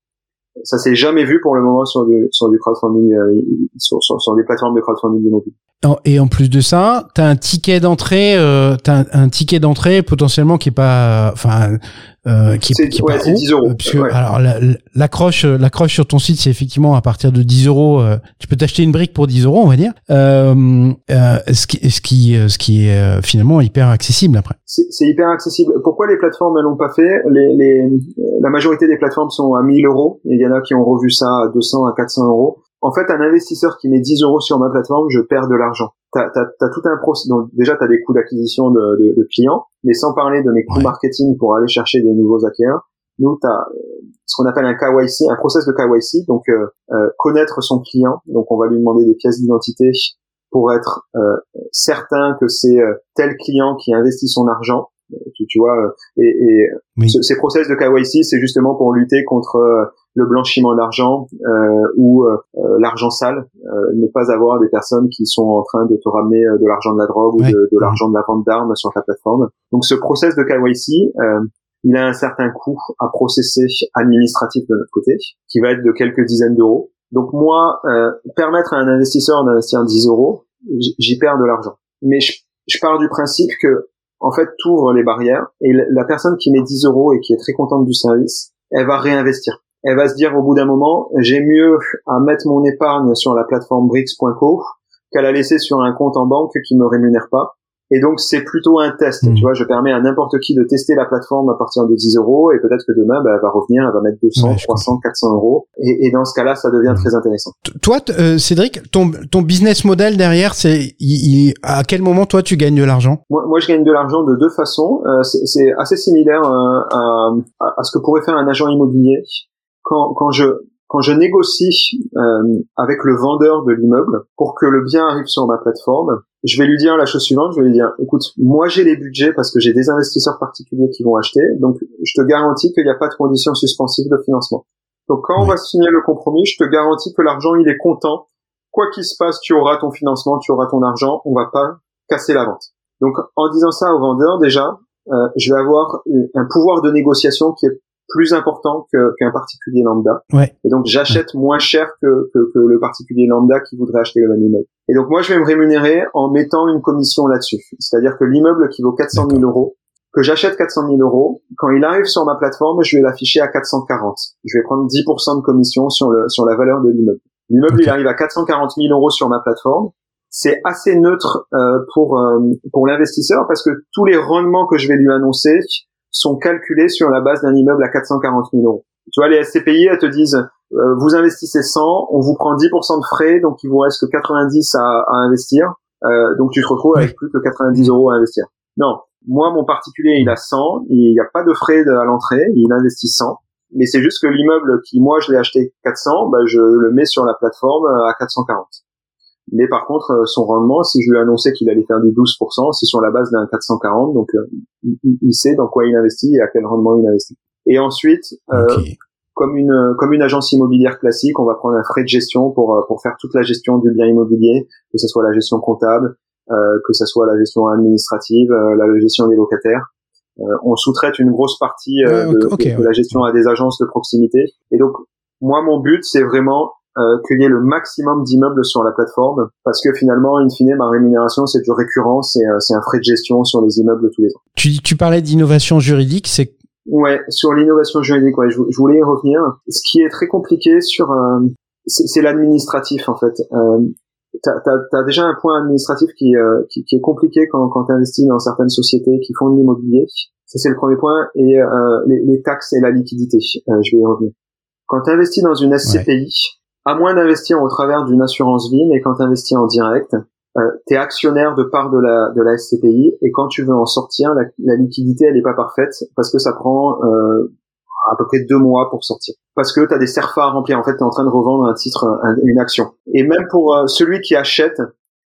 ça s'est jamais vu pour le moment sur du, sur crowdfunding, euh, sur, sur, sur, des plateformes de crowdfunding immobilier. Et en plus de ça, tu as un ticket d'entrée, euh, un, ticket d'entrée potentiellement qui est pas, enfin, euh, qui est, qui ouais, pas 10 euros. Puisque, alors l'accroche, l'accroche sur ton site, c'est effectivement à partir de 10 euros. Euh, tu peux t'acheter une brique pour 10 euros, on va dire. Euh, euh, ce qui, ce qui, ce qui est finalement hyper accessible après. C'est hyper accessible. Pourquoi les plateformes ne l'ont pas fait? Les, les, La majorité des plateformes sont à 1000 euros. Il y en a qui ont revu ça à 200, à 400 euros. En fait, un investisseur qui met 10 euros sur ma plateforme, je perds de l'argent. T'as as, tout un processus. Donc déjà, tu as des coûts d'acquisition de, de, de, clients, mais sans parler de mes coûts marketing pour aller chercher des nouveaux acquéreurs. Nous, tu as euh, ce qu'on appelle un KYC, un process de KYC, donc euh, euh, connaître son client. Donc on va lui demander des pièces d'identité pour être euh, certain que c'est tel client qui investit son argent. Tu, tu vois, et, et ces process de KYC, c'est justement pour lutter contre le blanchiment d'argent euh, ou euh, euh, l'argent sale, ne pas avoir des personnes qui sont en train de te ramener de l'argent de la drogue ou de, de l'argent de la vente d'armes sur ta plateforme. Donc ce process de KYC, il a un certain coût à processer administratif de notre côté, qui va être de quelques dizaines d'euros. Donc moi, permettre à un investisseur d'investir 10 euros, j'y perds de l'argent. Mais je, je, pars du principe que, en fait, ouvres les barrières et la personne qui met 10 euros et qui est très contente du service, elle va réinvestir elle va se dire au bout d'un moment, j'ai mieux à mettre mon épargne sur la plateforme Brix.co qu'à la laisser sur un compte en banque qui me rémunère pas. Et donc c'est plutôt un test, hmm. tu vois. Je permets à n'importe qui de tester la plateforme à partir de 10 euros et peut-être que demain, bah, elle va revenir, elle va mettre 200, 300, 400 euros. Et, et, dans ce cas-là, ça devient hmm. très intéressant. Toi, euh, Cédric, ton, ton business model derrière, c'est à quel moment toi tu gagnes de l'argent? Moi, moi, je gagne de l'argent de deux façons. Euh, c'est assez similaire euh, à, à, ce que pourrait faire un agent immobilier quand, quand je quand je négocie euh, avec le vendeur de l'immeuble pour que le bien arrive sur ma plateforme, je vais lui dire la chose suivante, je vais lui dire, écoute, moi j'ai les budgets parce que j'ai des investisseurs particuliers qui vont acheter, donc je te garantis qu'il n'y a pas de conditions suspensives de financement. Donc quand on va signer le compromis, je te garantis que l'argent il est content. Quoi qu'il se passe, tu auras ton financement, tu auras ton argent, on va pas casser la vente. Donc en disant ça au vendeur, déjà, euh, je vais avoir un pouvoir de négociation qui est plus important qu'un particulier lambda. Ouais. Et donc j'achète moins cher que, que, que, le particulier lambda qui voudrait acheter le même immeuble. Et donc moi je vais me rémunérer en mettant une commission là-dessus. C'est-à-dire que l'immeuble qui vaut 400 000 euros, que j'achète 400 000 euros, quand il arrive sur ma plateforme, je vais l'afficher à 440. Je vais prendre 10% de commission sur, le, sur la valeur de l'immeuble. L'immeuble il arrive à 440 000 euros sur ma plateforme. C'est assez neutre euh, pour euh, pour l'investisseur parce que tous les rendements que je vais lui annoncer, sont calculés sur la base d'un immeuble à 440 000 euros. Tu vois, les SCPI, elles te disent, euh, vous investissez 100, on vous prend 10% de frais, donc il vous reste que 90 à, à investir. Euh, donc tu te retrouves avec plus que 90 euros à investir. Non, moi, mon particulier, il a 100, il n'y a pas de frais à l'entrée, il investit 100. Mais c'est juste que l'immeuble qui, moi, je l'ai acheté 400, bah, je le mets sur la plateforme à 440. Mais par contre, euh, son rendement, si je lui annonçais qu'il allait faire du 12%, c'est sur la base d'un 440, donc euh, il, sait dans quoi il investit et à quel rendement il investit. Et ensuite, euh, comme une comme une agence immobilière classique, on va prendre un frais de gestion pour pour faire toute la gestion du bien immobilier, que ce soit la gestion comptable, que ce soit la gestion administrative, la gestion des locataires. on sous-traite une grosse partie de, de, la gestion à des agences de proximité. Et donc, moi, mon but, c'est vraiment euh, qu'il y ait le maximum d'immeubles sur la plateforme, parce que finalement, in fine, ma rémunération, c'est du récurrent, c'est un frais de gestion sur les immeubles tous les ans. Tu, tu parlais d'innovation juridique, c'est Ouais, sur l'innovation juridique, ouais, je, voulais y revenir. Ce qui est très compliqué sur, euh, c'est l'administratif en fait. Euh, T'as as, as, déjà un point administratif qui, euh, qui, qui, est compliqué quand, quand tu investis dans certaines sociétés qui font de l'immobilier. Ça c'est le premier point. Et euh, les, les, taxes et la liquidité, euh, je vais y revenir. Quand tu investis dans une SCPI, à moins d'investir au travers d'une assurance vie, mais quand tu investis en direct, euh, actionnaire de part de la, de la SCPI et quand tu veux en sortir, la, liquidité elle est pas parfaite parce que ça prend euh, à peu près deux mois pour sortir. Parce que tu des CERFA à remplir. En fait, tu en train de revendre un titre, une action. Et même pour euh, celui qui achète,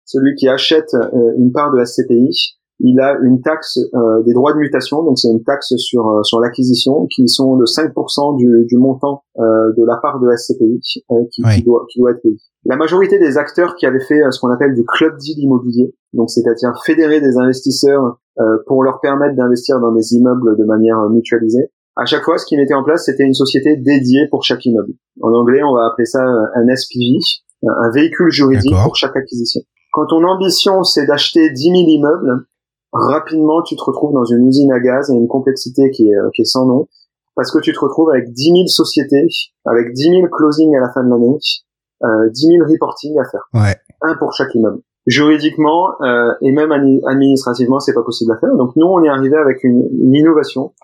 celui qui achète euh, une part de la SCPI, il a une taxe euh, des droits de mutation, donc c'est une taxe sur euh, sur l'acquisition qui sont de 5% du, du montant euh, de la part de SCPI qui, qui, doit qui doit être payé. La majorité des acteurs qui avaient fait ce qu'on appelle du club deal immobilier, donc c'est-à-dire fédérer des investisseurs pour leur permettre d'investir dans des immeubles de manière mutualisée, à chaque fois, ce qu'ils mettaient en place, c'était une société dédiée pour chaque immeuble. En anglais, on va appeler ça un SPV, un véhicule juridique pour chaque acquisition. Quand ton ambition, c'est d'acheter 10 000 immeubles, rapidement tu te retrouves dans une usine à gaz et une complexité qui est, euh, qui est sans nom, parce que tu te retrouves avec 10 000 sociétés, avec 10 000 closings à la fin de l'année, euh, 10 000 reporting à faire. Ouais. Un pour chaque immeuble. Juridiquement euh, et même administrativement, c'est pas possible à faire. Donc nous, on est arrivé avec une, une innovation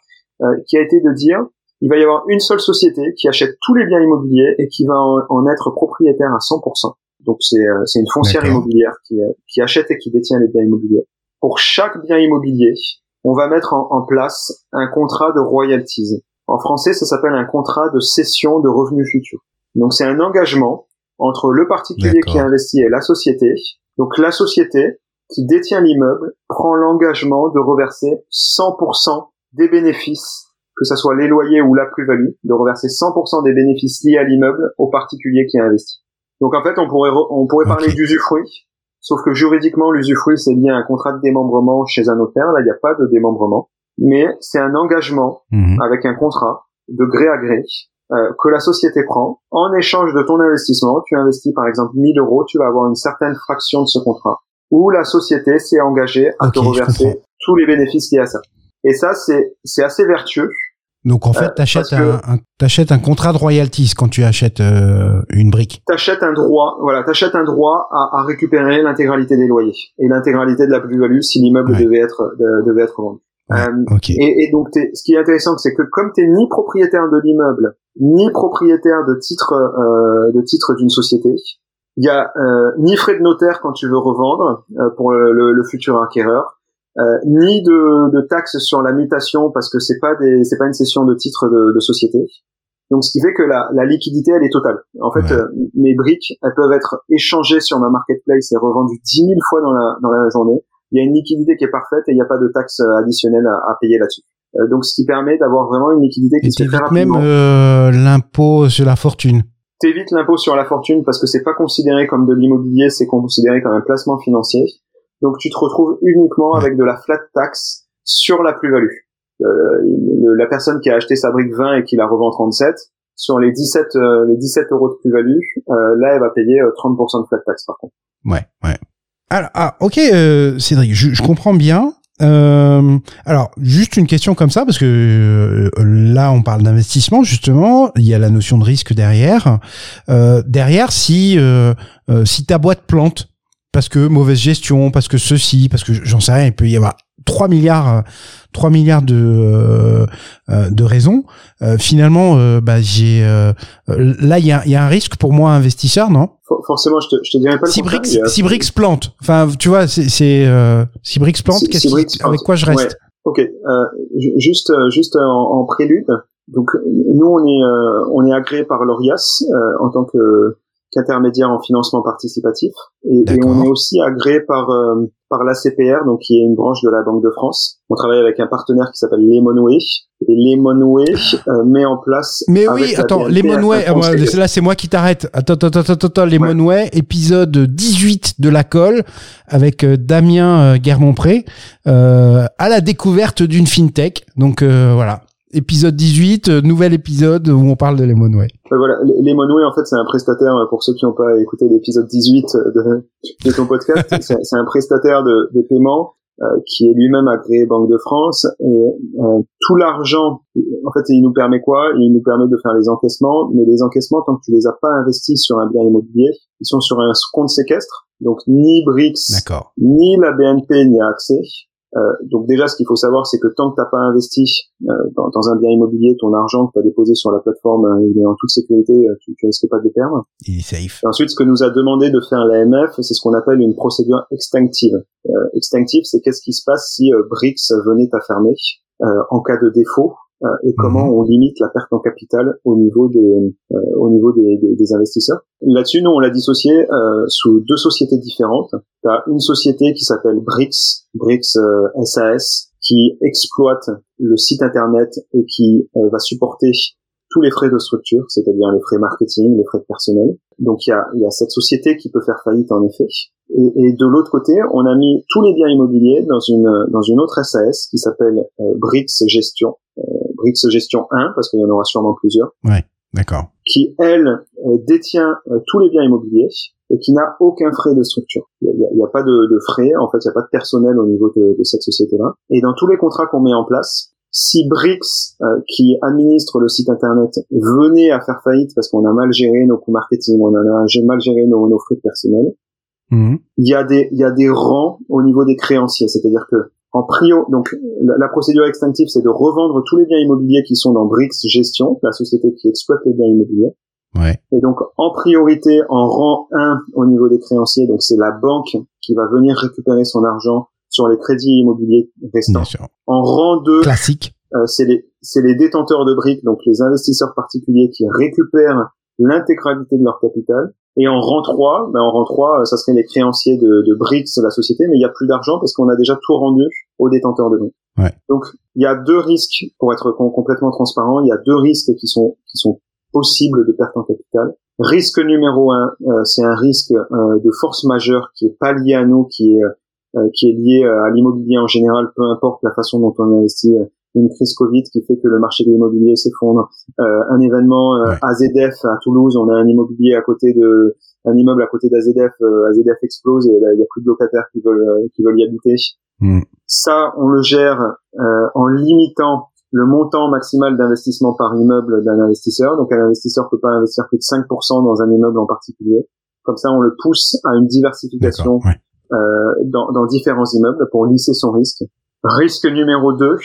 euh, qui a été de dire il va y avoir une seule société qui achète tous les biens immobiliers et qui va en, en être propriétaire à 100%. Donc c'est euh, c'est une foncière immobilière qui, qui achète et qui détient les biens immobiliers pour chaque bien immobilier, on va mettre en, place un contrat de royalties. En français, ça s'appelle un contrat de cession de revenus futurs. Donc c'est un engagement entre le particulier qui investit et la société. Donc la société qui détient l'immeuble prend l'engagement de reverser 100% des bénéfices, que ce soit les loyers ou la plus-value, de reverser 100% des bénéfices liés à l'immeuble au particulier qui a investi. Donc en fait, on pourrait on pourrait parler d'usufruit, Sauf que juridiquement, l'usufruit, c'est lié à un contrat de démembrement chez un notaire. Là, il n'y a pas de démembrement. Mais c'est un engagement mhm. avec un contrat de gré à gré euh, que la société prend. En échange de ton investissement, tu investis par exemple 1000 euros, tu vas avoir une certaine fraction de ce contrat. Où la société s'est engagée à te reverser tous les bénéfices liés à ça. Et ça, c'est, c'est assez vertueux donc en fait, euh, t'achètes un, t'achètes un contrat de royalties quand tu achètes euh, une brique. T'achètes un droit, voilà, t'achètes un droit à, à récupérer l'intégralité des loyers et l'intégralité de la plus-value si l'immeuble devait être devait être vendu. euh, et, et, donc, ce qui est intéressant, c'est que comme t'es ni propriétaire de l'immeuble, ni propriétaire de titre euh, de titre d'une société, il y a euh, ni frais de notaire quand tu veux revendre euh, pour le, le, futur acquéreur, euh, ni de, de taxes sur la mutation parce que c'est pas des c'est pas une cession de titre de, de, société. Donc ce qui fait que la, la liquidité elle est totale. En fait, euh, mes briques elles peuvent être échangées sur ma marketplace et revendues 10 000 fois dans la dans la journée. Il y a une liquidité qui est parfaite et il n'y a pas de taxes additionnelles à, à payer là-dessus. Euh, donc ce qui permet d'avoir vraiment une liquidité qui se fait très rapidement. même l'impôt sur la fortune. T'évites l'impôt sur la fortune parce que c'est pas considéré comme de l'immobilier, c'est considéré comme un placement financier. Donc tu te retrouves uniquement avec de la flat tax sur la plus-value. Euh, la personne qui a acheté sa brique 20 et qui la revend 37, sur les 17 euh, les 17 euros de plus-value, euh, là elle va payer 30% de flat tax par contre. Ouais, ouais. Alors, ah, ok, Cédric, je, je, comprends bien. Euh, alors, juste une question comme ça, parce que là, on parle d'investissement, justement. Il y a la notion de risque derrière. Euh, derrière, si si ta boîte plante, parce que mauvaise gestion, parce que ceci, parce que j'en sais rien, il peut y avoir 3 milliards 3 milliards de euh, euh, de raisons. Euh, finalement bah j'ai là il y a, y a un risque pour moi investisseur non? Forcément je te, je te dirais pas si Brix si Brix plante enfin tu vois c'est c'est si Brix plante avec quoi je reste? Ok juste juste en, en, prélude. Donc nous on est on est agréé par l'ORIAS en tant que qu'intermédiaire en financement participatif et, et, on est aussi agréé par euh, par l'ACPR donc qui est une branche de la Banque de France. On travaille avec un partenaire qui s'appelle Lemonway et Lemonway euh, met en place Mais oui, attends, Lemonway euh, là c'est moi qui t'arrête. Attends attends attends attends Lemonway épisode 18 de la colle avec Damien Guermont-Pré à la découverte d'une fintech. Donc voilà. Épisode 18, nouvel épisode où on parle de Lemonway. voilà, Lemonway en fait c'est un prestataire pour ceux qui n'ont pas écouté l'épisode 18 de, de ton podcast, c'est un prestataire de, de paiement euh, qui est lui-même agréé Banque de France. Et euh, tout l'argent en fait il nous permet quoi? Il nous permet de faire les encaissements. Mais les encaissements tant que tu les as pas investis sur un bien immobilier ils sont sur un compte séquestre. Donc ni BRICS ni la BNP n'y a accès. euh, donc déjà, ce qu'il faut savoir, c'est que tant que t'as pas investi euh, dans, dans, un bien immobilier, ton argent que tu as déposé sur la plateforme, euh, il est en toute sécurité, tu, tu risques pas de le perdre. Il est safe. Et ensuite, ce que nous a demandé de faire l'AMF, c'est ce qu'on appelle une procédure extinctive. extinctive, c'est qu'est-ce qui se passe si BRICS venait à fermer en cas de défaut euh, et comment mhm. on limite la perte en capital au niveau des euh, au niveau des, des, des investisseurs. Là-dessus, nous on l'a dissocié euh, sous deux sociétés différentes. Tu as une société qui s'appelle BRICS, BRICS SAS, qui exploite le site internet et qui va supporter tous les frais de structure, c'est-à-dire les frais marketing, les frais de personnel. Donc il y a, y a cette société qui peut faire faillite en effet. Et, et de l'autre côté, on a mis tous les biens immobiliers dans une dans une autre SAS qui s'appelle euh, BRICS Gestion, euh, BRICS Gestion 1 parce qu'il y en aura sûrement plusieurs. Ouais, d'accord. Qui elle euh, détient euh, tous les biens immobiliers et qui n'a aucun frais de structure. Il n'y a, a, pas de, de, frais, en fait, il n'y a pas de personnel au niveau de, de cette société-là. Et dans tous les contrats qu'on met en place, si Brix, euh, qui administre le site internet, venait à faire faillite parce qu'on a mal géré nos coûts marketing, on a mal géré nos, nos frais personnels, mhm. il y a des il y a des rangs au niveau des créanciers, c'est-à-dire que en prio, donc la, procédure extinctive, c'est de revendre tous les biens immobiliers qui sont dans Brix Gestion, la société qui exploite les biens immobiliers. Ouais. Et donc en priorité, en rang 1 au niveau des créanciers, donc c'est la banque qui va venir récupérer son argent sur les crédits immobiliers restants. En rang 2, classique, euh, c'est les c'est les détenteurs de briques, donc les investisseurs particuliers qui récupèrent l'intégralité de leur capital. Et en rang 3, ben en rang 3, euh, ça serait les créanciers de, de de la société, mais il n'y a plus d'argent parce qu'on a déjà tout rendu aux détenteurs de briques. Ouais. Donc il y a deux risques pour être complètement transparent. Il y a deux risques qui sont qui sont possibles de perte en capital. Risque numéro un, euh, c'est un risque de force majeure qui est pas lié à nous, qui est euh, qui est lié euh, à l'immobilier en général, peu importe la façon dont on investit. Euh, une crise Covid qui fait que le marché de l'immobilier s'effondre, un événement AZF à Toulouse, on a un immobilier à côté de un immeuble à côté d'AZF, AZF explose et il y a plus de locataires qui veulent qui veulent y habiter. Mm. Ça, on le gère en limitant le montant maximal d'investissement par immeuble d'un investisseur. Donc un investisseur peut pas investir plus de 5% dans un immeuble en particulier. Comme ça, on le pousse à une diversification euh, dans, dans, différents immeubles pour lisser son risque. Risque numéro 2,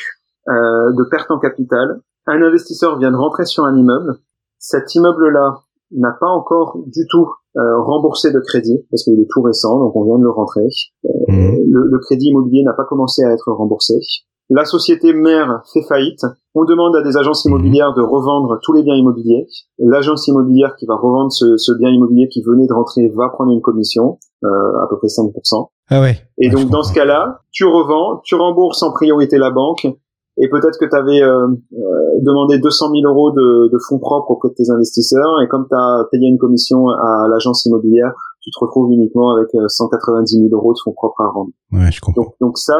euh, de perte en capital. Un investisseur vient de rentrer sur un immeuble. Cet immeuble-là n'a pas encore du tout euh, remboursé de crédit parce qu'il est tout récent, donc on vient de le rentrer. Euh, mmh. le, le, crédit immobilier n'a pas commencé à être remboursé. La société mère fait faillite. On demande à des agences mhm. immobilières de revendre tous les biens immobiliers. L'agence immobilière qui va revendre ce, ce, bien immobilier qui venait de rentrer va prendre une commission, euh, à peu près 5%. Ah ouais. Et donc dans ce cas-là, tu revends, tu rembourses en priorité la banque, et peut-être que tu avais euh, euh, demandé 200 000 euros de, de, fonds propres auprès de tes investisseurs, et comme tu as payé une commission à l'agence immobilière, tu te retrouves uniquement avec 190 euh, 000 euros de fonds propres à rendre. Ouais, je comprends. Donc, donc ça,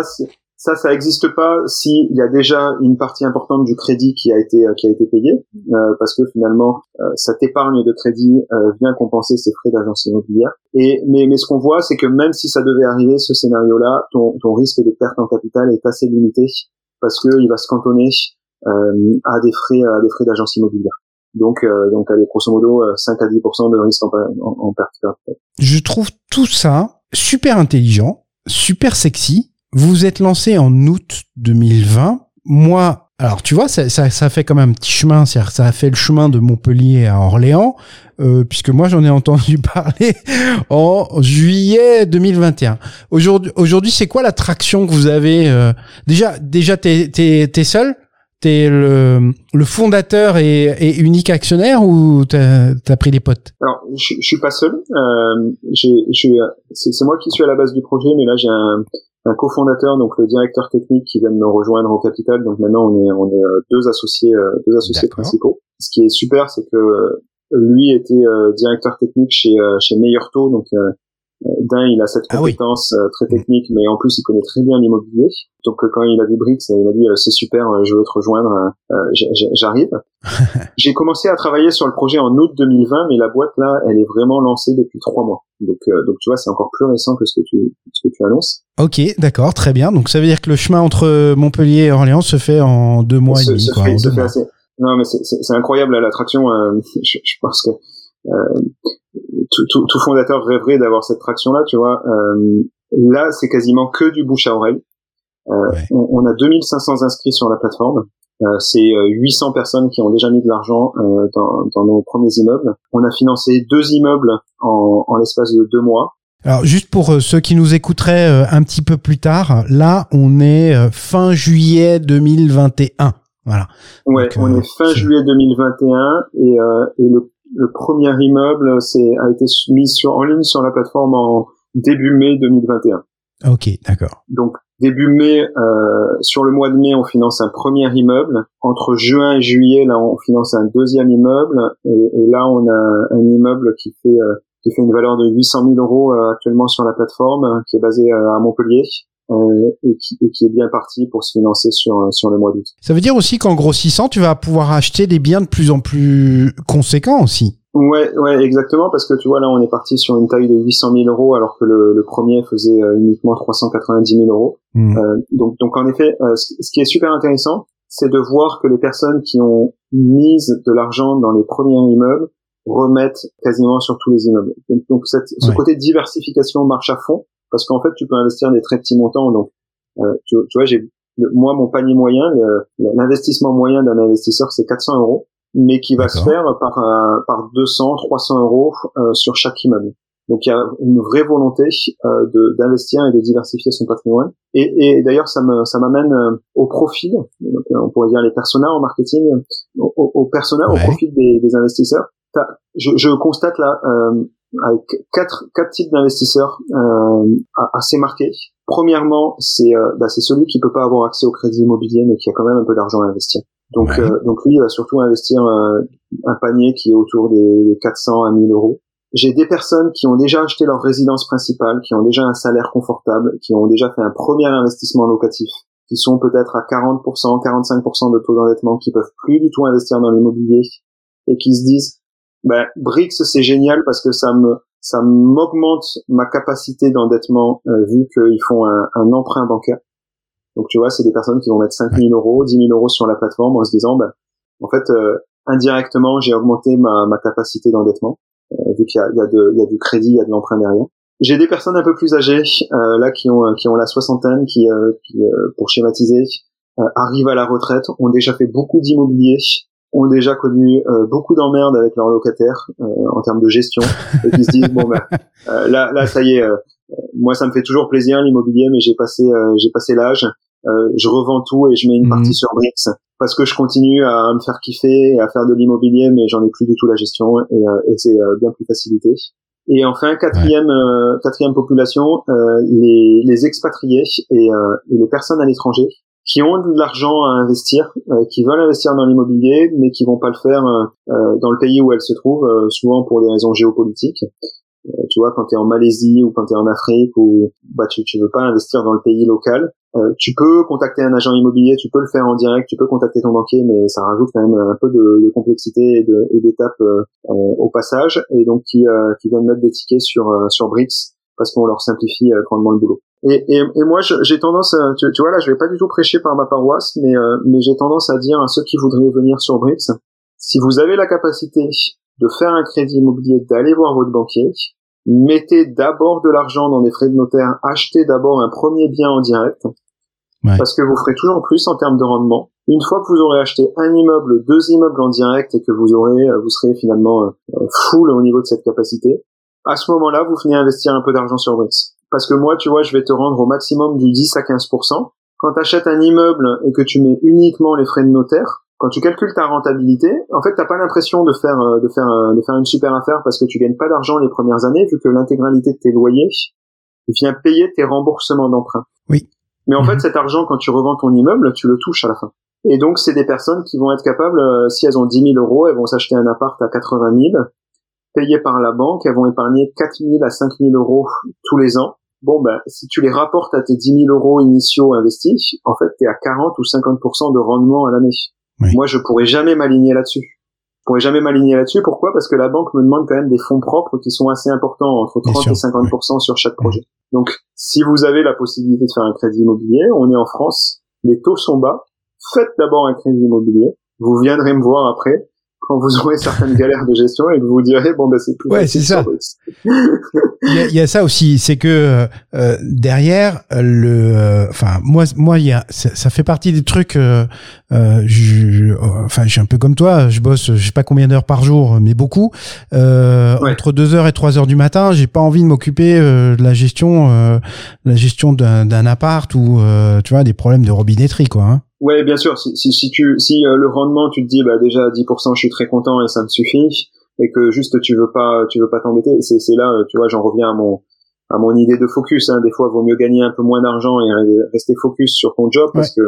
ça, ça n'existe pas s'il y a déjà une partie importante du crédit qui a été euh, qui a été payée, euh, parce que finalement, euh, cette épargne de crédit vient compenser ces frais d'agence immobilière. Et mais mais ce qu'on voit, c'est que même si ça devait arriver, ce scénario-là, ton, ton risque de perte en capital est assez limité parce que il va se cantonner à des frais à des frais d'agence immobilière. Donc, euh, donc allez, grosso modo, 5 à 10% de risque en perte. Je trouve tout ça super intelligent, super sexy, vous êtes lancé en août 2020. Moi, alors tu vois, ça, ça, ça fait comme un petit chemin, ça a fait le chemin de Montpellier à Orléans, euh, puisque moi j'en ai entendu parler en juillet 2021. Aujourd'hui, aujourd'hui, c'est quoi l'attraction que vous avez euh, Déjà, déjà, t'es t'es seul? T'es le, le fondateur et, et unique actionnaire ou t'as as pris des potes? Alors, je, je suis pas seul. Euh, c'est moi qui suis à la base du projet, mais là j'ai un, un cofondateur, donc le directeur technique qui vient de nous rejoindre au capital. Donc maintenant on est on est euh, deux associés euh, deux associés principaux. Ce qui est super, c'est que lui était euh, directeur technique chez chez Meilleurto, donc d'un, il a cette Ah compétence euh, très technique, mais en plus, il connaît très bien l'immobilier. Donc, euh, quand il a vu Brix, il a dit euh, c'est super, je veux te rejoindre, j'arrive. J'ai commencé à travailler sur le projet en août 2020, mais la boîte là, elle est vraiment lancée depuis trois mois. Donc, donc tu vois, c'est encore plus récent que ce que tu ce que tu annonces. Ok, d'accord, très bien. Donc, ça veut dire que le chemin entre Montpellier et Orléans se fait en deux mois et demi. quoi, Non, mais c'est incroyable l'attraction. je, je pense que euh, tout, tout, tout, fondateur rêverait d'avoir cette traction-là, tu vois. Euh, là, c'est quasiment que du bouche à oreille. Euh, on, on, a 2500 inscrits sur la plateforme. Euh, c'est 800 personnes qui ont déjà mis de l'argent dans, dans, nos premiers immeubles. On a financé deux immeubles en, en l'espace de deux mois. Alors juste pour ceux qui nous écouteraient un petit peu plus tard, là on est fin juillet 2021. Voilà. Ouais, on est fin juillet 2021 et, euh, et le le premier immeuble c'est, a été mis sur, en ligne sur la plateforme en début mai 2021. Ok, d'accord. Donc début mai, euh, sur le mois de mai, on finance un premier immeuble. Entre juin et juillet, là, on finance un deuxième immeuble. Et, là, on a un, immeuble qui fait euh, qui fait une valeur de 800 000 euros euh, actuellement sur la plateforme, qui est basé à Montpellier. Euh, et, qui, qui, est bien parti pour se financer sur, sur le mois d'août. Ça veut dire aussi qu'en grossissant, tu vas pouvoir acheter des biens de plus en plus conséquents aussi. Ouais, ouais, exactement, parce que tu vois là, on est parti sur une taille de 800 000 euros, alors que le, le premier faisait euh, uniquement 390 000 euros. Hmm. Euh, donc, donc en effet, euh, ce, qui est super intéressant, c'est de voir que les personnes qui ont mis de l'argent dans les premiers immeubles remettent quasiment sur tous les immeubles. Donc, cette, ce côté diversification marche à fond parce qu'en fait, tu peux investir des très petits montants. Donc, euh, tu, tu, vois, j'ai moi mon panier moyen, l'investissement moyen d'un investisseur, c'est 400 euros, mais qui va se faire par euh, par 200, 300 euros euh, sur chaque immeuble. Donc il y a une vraie volonté euh, d'investir et de diversifier son patrimoine. Et, et d'ailleurs ça me ça m'amène euh, au profil, donc, on pourrait dire les personas en marketing, au, au persona, au profil des, des investisseurs. Je, je, constate là euh, avec quatre, quatre types d'investisseurs euh, assez marqués. Premièrement, c'est euh, bah, c'est celui qui peut pas avoir accès au crédit immobilier, mais qui a quand même un peu d'argent à investir. Donc, euh, donc lui, il va surtout investir euh, un panier qui est autour des 400 à 1000 euros. J'ai des personnes qui ont déjà acheté leur résidence principale, qui ont déjà un salaire confortable, qui ont déjà fait un premier investissement locatif, qui sont peut-être à 40%, 45% de taux d'endettement, qui peuvent plus du tout investir dans l'immobilier et qui se disent ben, Brix c'est génial parce que ça me ça m'augmente ma capacité d'endettement euh, vu qu'ils font un, un, emprunt bancaire. Donc tu vois, c'est des personnes qui vont mettre 5 000 euros, 10 000 euros sur la plateforme en se disant, ben, en fait, euh, indirectement, j'ai augmenté ma, ma capacité d'endettement euh, vu qu'il y a, il y, a de, il y a du crédit, il y a de l'emprunt derrière. J'ai des personnes un peu plus âgées là qui ont qui ont la soixantaine, qui, qui pour schématiser, arrivent à la retraite, ont déjà fait beaucoup d'immobilier, ont déjà connu euh, beaucoup d'emmerdes avec leurs locataires euh, en termes de gestion et qui se disent bon ben euh, là là ça y est moi ça me fait toujours plaisir l'immobilier mais j'ai passé j'ai passé l'âge. Je revends tout et je mets une mhm. partie sur Brix parce que je continue à me faire kiffer et à faire de l'immobilier mais j'en ai plus du tout la gestion et, et c'est bien plus facilité. Et enfin quatrième quatrième population les, les expatriés et, et les personnes à l'étranger qui ont de l'argent à investir, euh, qui veulent investir dans l'immobilier, mais qui vont pas le faire euh, euh, dans le pays où elles se trouvent, souvent pour des raisons géopolitiques. tu vois, quand tu es en Malaisie ou quand tu es en Afrique, ou bah tu tu veux pas investir dans le pays local, tu peux contacter un agent immobilier, tu peux le faire en direct, tu peux contacter ton banquier, mais ça rajoute quand même un peu de, de complexité et d'étapes au passage, et donc qui, qui viennent mettre des tickets sur sur Brix parce qu'on leur simplifie grandement le boulot. Et, et, et moi, j'ai tendance, à, tu, vois, là, je vais pas du tout prêcher par ma paroisse, mais, euh, mais j'ai tendance à dire à ceux qui voudraient venir sur Brix, si vous avez la capacité de faire un crédit immobilier, d'aller voir votre banquier, mettez d'abord de l'argent dans des frais de notaire, achetez d'abord un premier bien en direct, parce que vous ferez toujours plus en termes de rendement. Une fois que vous aurez acheté un immeuble, deux immeubles en direct et que vous aurez, euh, vous serez finalement euh, full au niveau de cette capacité, à ce moment-là, vous venez investir un peu d'argent sur Brix parce que moi, tu vois, je vais te rendre au maximum du 10 à 15%. Quand tu achètes un immeuble et que tu mets uniquement les frais de notaire, quand tu calcules ta rentabilité, en fait, t'as pas l'impression de faire euh, de faire euh, de faire une super affaire parce que tu gagnes pas d'argent les premières années vu que l'intégralité de tes loyers vient payer tes remboursements d'emprunt. Oui. Mais en fait, mhm. cet argent, quand tu revends ton immeuble, tu le touches à la fin. Et donc, c'est des personnes qui vont être capables, euh, si elles ont 10 000 euros, elles vont s'acheter un appart à 80 000 payées par la banque, elles vont épargner 4 000 à 5 000 euros tous les ans. Bon, ben, si tu les rapportes à tes 10 000 euros initiaux investis, en fait, tu es à 40 ou 50% de rendement à l'année. Moi, je pourrais jamais m'aligner là-dessus. Je pourrais jamais m'aligner là-dessus. Pourquoi? Parce que la banque me demande quand même des fonds propres qui sont assez importants, entre 30 et 50% sur chaque projet. Donc, si vous avez la possibilité de faire un crédit immobilier, on est en France, les taux sont bas, faites d'abord un crédit immobilier, vous viendrez me voir après, quand vous aurez certaines galères de gestion et que vous vous direz bon ben c'est plus ouais c'est ça. il, y a, il y, a, ça aussi c'est que euh, derrière le euh, enfin moi moi il y a ça, ça, fait partie des trucs euh, euh je, enfin je suis un peu comme toi je bosse je sais pas combien d'heures par jour mais beaucoup. Euh, entre 2 heures et 3 heures du matin j'ai pas envie de m'occuper de la gestion la gestion d'un appart ou tu vois des problèmes de robinetterie quoi hein. Ouais, bien sûr. Si, si, si tu, si euh, le rendement, tu te dis, bah déjà 10%, je suis très content et ça me suffit, et que juste tu veux pas, tu veux pas t'embêter. C'est, c'est là, tu vois, j'en reviens à mon, à mon idée de focus. Hein. Des fois, il vaut mieux gagner un peu moins d'argent et rester focus sur ton job parce que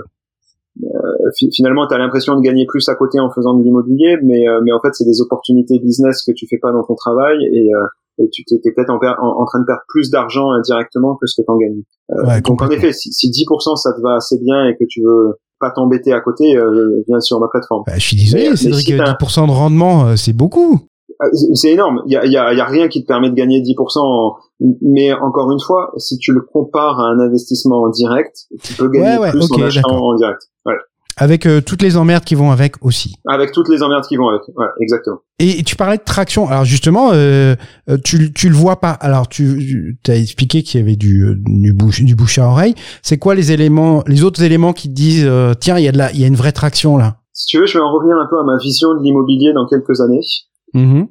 euh, finalement, tu as l'impression de gagner plus à côté en faisant de l'immobilier, mais, euh, mais en fait, c'est des opportunités business que tu fais pas dans ton travail et, et tu t'es peut-être en, en, train de perdre plus d'argent indirectement que ce que tu en gagnes. donc en effet, si, si 10% ça te va assez bien et que tu veux pas t'embêter à côté, euh, viens sur ma plateforme. Bah, je suis désolé, Cédric, 10% de rendement, euh, c'est beaucoup. Ah, c'est énorme. Il y a, y, a, y a, rien qui te permet de gagner 10%. Mais encore une fois, si tu le compares à un investissement en direct, tu peux gagner plus en achetant en direct. Ouais. Avec euh, toutes les emmerdes qui vont avec aussi. Avec toutes les emmerdes qui vont avec, ouais, exactement. Et tu parlais de traction. Alors justement, euh, euh, tu, tu le vois pas. Alors tu, tu as expliqué qu'il y avait du, du, bouche, du bouche à oreille. C'est quoi les éléments, les autres éléments qui te disent tiens, il y a de la, il y a une vraie traction là? Si tu veux, je vais en revenir un peu à ma vision de l'immobilier dans quelques années. Mm-hmm.